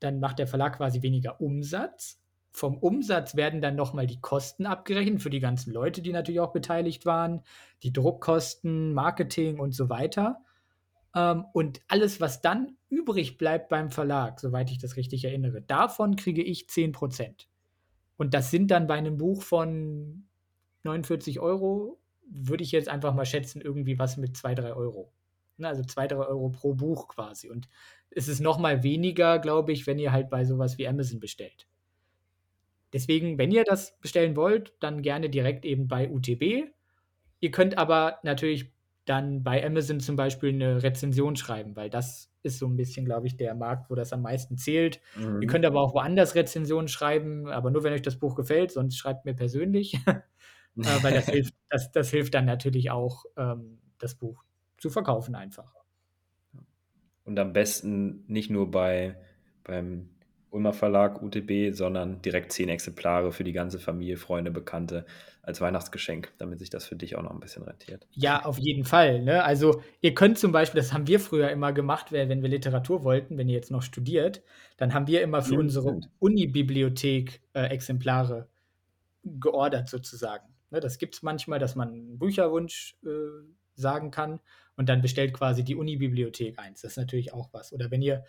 Dann macht der Verlag quasi weniger Umsatz. Vom Umsatz werden dann nochmal die Kosten abgerechnet für die ganzen Leute, die natürlich auch beteiligt waren, die Druckkosten, Marketing und so weiter. Ähm, und alles, was dann übrig bleibt beim Verlag, soweit ich das richtig erinnere, davon kriege ich 10%. Und das sind dann bei einem Buch von 49 Euro, würde ich jetzt einfach mal schätzen, irgendwie was mit 2, 3 Euro. Also 2, 3 Euro pro Buch quasi. Und es ist nochmal weniger, glaube ich, wenn ihr halt bei sowas wie Amazon bestellt. Deswegen, wenn ihr das bestellen wollt, dann gerne direkt eben bei UTB. Ihr könnt aber natürlich dann bei Amazon zum Beispiel eine Rezension schreiben, weil das ist so ein bisschen, glaube ich, der Markt, wo das am meisten zählt. Mhm. Ihr könnt aber auch woanders Rezensionen schreiben, aber nur wenn euch das Buch gefällt, sonst schreibt mir persönlich, äh, weil das hilft, das, das hilft dann natürlich auch, ähm, das Buch zu verkaufen einfach. Und am besten nicht nur bei, beim Ulmer Verlag UTB, sondern direkt zehn Exemplare für die ganze Familie, Freunde, Bekannte als Weihnachtsgeschenk, damit sich das für dich auch noch ein bisschen rentiert. Ja, auf jeden Fall. Ne? Also ihr könnt zum Beispiel, das haben wir früher immer gemacht, wenn wir Literatur wollten, wenn ihr jetzt noch studiert, dann haben wir immer für ja, unsere Uni-Bibliothek äh, Exemplare geordert sozusagen. Ne, das gibt's manchmal, dass man 'n Bücherwunsch, äh, sagen kann und dann bestellt quasi die Unibibliothek eins. Das ist natürlich auch was. Oder wenn ihr,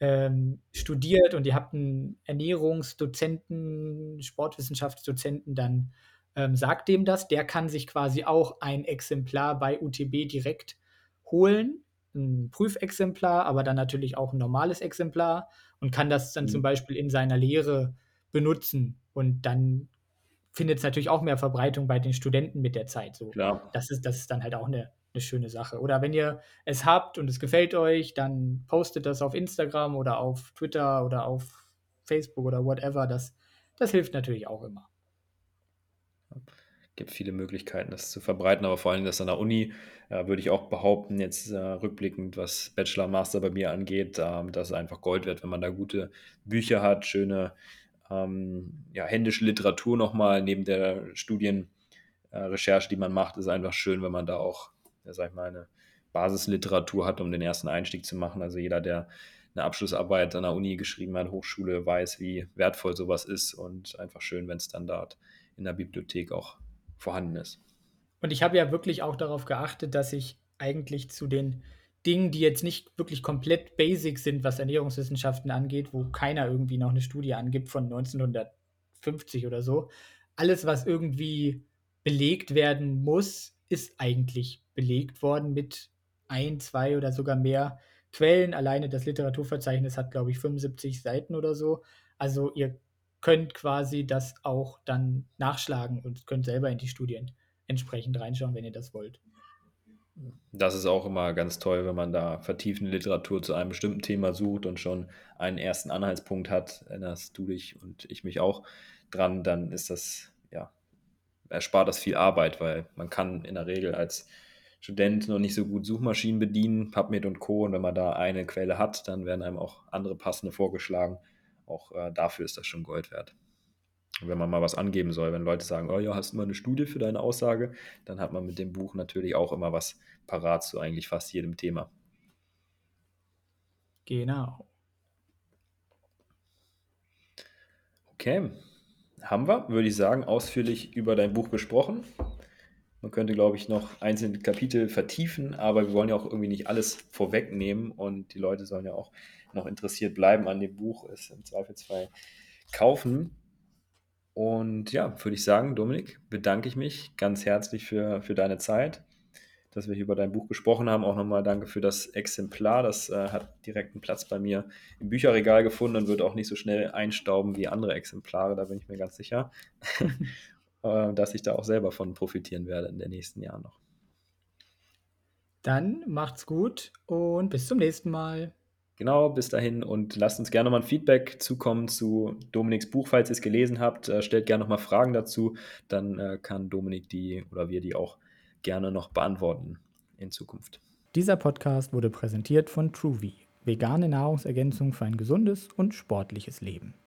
ähm, studiert und ihr habt 'n Ernährungsdozenten, Sportwissenschaftsdozenten, dann, ähm, sagt dem das. Der kann sich quasi auch ein Exemplar bei UTB direkt holen, 'n Prüfexemplar, aber dann natürlich auch 'n normales Exemplar und kann das dann zum Mhm. Beispiel in seiner Lehre benutzen. Und dann findet's natürlich auch mehr Verbreitung bei den Studenten mit der Zeit so. Klar. Das ist das ist dann halt auch 'ne 'ne schöne Sache. Oder wenn ihr es habt und es gefällt euch, dann postet das auf Instagram oder auf Twitter oder auf Facebook oder whatever. Das das hilft natürlich auch immer. Gibt viele Möglichkeiten, das zu verbreiten, aber vor allem das an der Uni, äh, würde ich auch behaupten, jetzt, äh, rückblickend, was Bachelor, Master bei mir angeht, ähm, dass es einfach Gold wert, wenn man da gute Bücher hat, schöne, ähm, ja, händische Literatur noch mal neben der Studien äh, die man macht, ist einfach schön, wenn man da auch, ja, sage ich mal, 'ne Basisliteratur hat, um den ersten Einstieg zu machen. Also, jeder, der 'ne Abschlussarbeit an der Uni geschrieben hat, Hochschule, weiß, wie wertvoll so was ist und einfach schön, wenn's dann dort in der Bibliothek auch vorhanden ist. Und ich habe ja wirklich auch darauf geachtet, dass ich eigentlich zu den Dingen, die jetzt nicht wirklich komplett basic sind, was Ernährungswissenschaften angeht, wo keiner irgendwie noch 'ne Studie angibt von 1950 oder so. Alles, was irgendwie belegt werden muss, ist eigentlich belegt worden mit 1, 2 oder sogar mehr Quellen. Alleine das Literaturverzeichnis hat, glaube ich, 75 Seiten oder so. Also, ihr könnt quasi das auch dann nachschlagen und könnt selber in die Studien entsprechend reinschauen, wenn ihr das wollt. Das ist auch immer ganz toll, wenn man da vertiefende Literatur zu einem bestimmten Thema sucht und schon einen ersten Anhaltspunkt hat. Erinnerst du dich und ich mich auch dran, dann ist das ja, erspart das viel Arbeit, weil man kann in der Regel als Student noch nicht so gut Suchmaschinen bedienen, PubMed und Co. Und wenn man da eine Quelle hat, dann werden einem auch andere passende vorgeschlagen. Auch, äh, dafür ist das schon Gold wert. Und wenn man mal was angeben soll, wenn Leute sagen: „Oh ja, hast du mal 'ne Studie für deine Aussage?“ Dann hat man mit dem Buch natürlich auch immer was parat zu eigentlich fast jedem Thema. Genau. Okay, haben wir, würde ich sagen, ausführlich über dein Buch gesprochen. Man könnte, glaube ich, noch einzelne Kapitel vertiefen, aber wir wollen ja auch irgendwie nicht alles vorwegnehmen und die Leute sollen ja auch noch interessiert bleiben an dem Buch, es im Zweifelsfall kaufen. Und ja, würde ich sagen, Dominik, bedanke ich mich ganz herzlich für für deine Zeit, dass wir hier über dein Buch gesprochen haben. Auch noch mal danke für das Exemplar. Das, äh, hat direkt 'n Platz bei mir im Bücherregal gefunden und wird auch nicht so schnell einstauben wie andere Exemplare, da bin ich mir ganz sicher, äh, dass ich da auch selber von profitieren werde in den nächsten Jahren noch. Dann macht's gut und bis zum nächsten Mal. Genau, bis dahin und lasst uns gerne noch mal 'n Feedback zukommen zu Dominiks Buch, falls ihr's gelesen habt. Äh, stellt gerne noch mal Fragen dazu, dann, äh, kann Dominik die oder wir die auch gerne noch beantworten in Zukunft. Dieser Podcast wurde präsentiert von Truby, vegane Nahrungsergänzung für ein gesundes und sportliches Leben.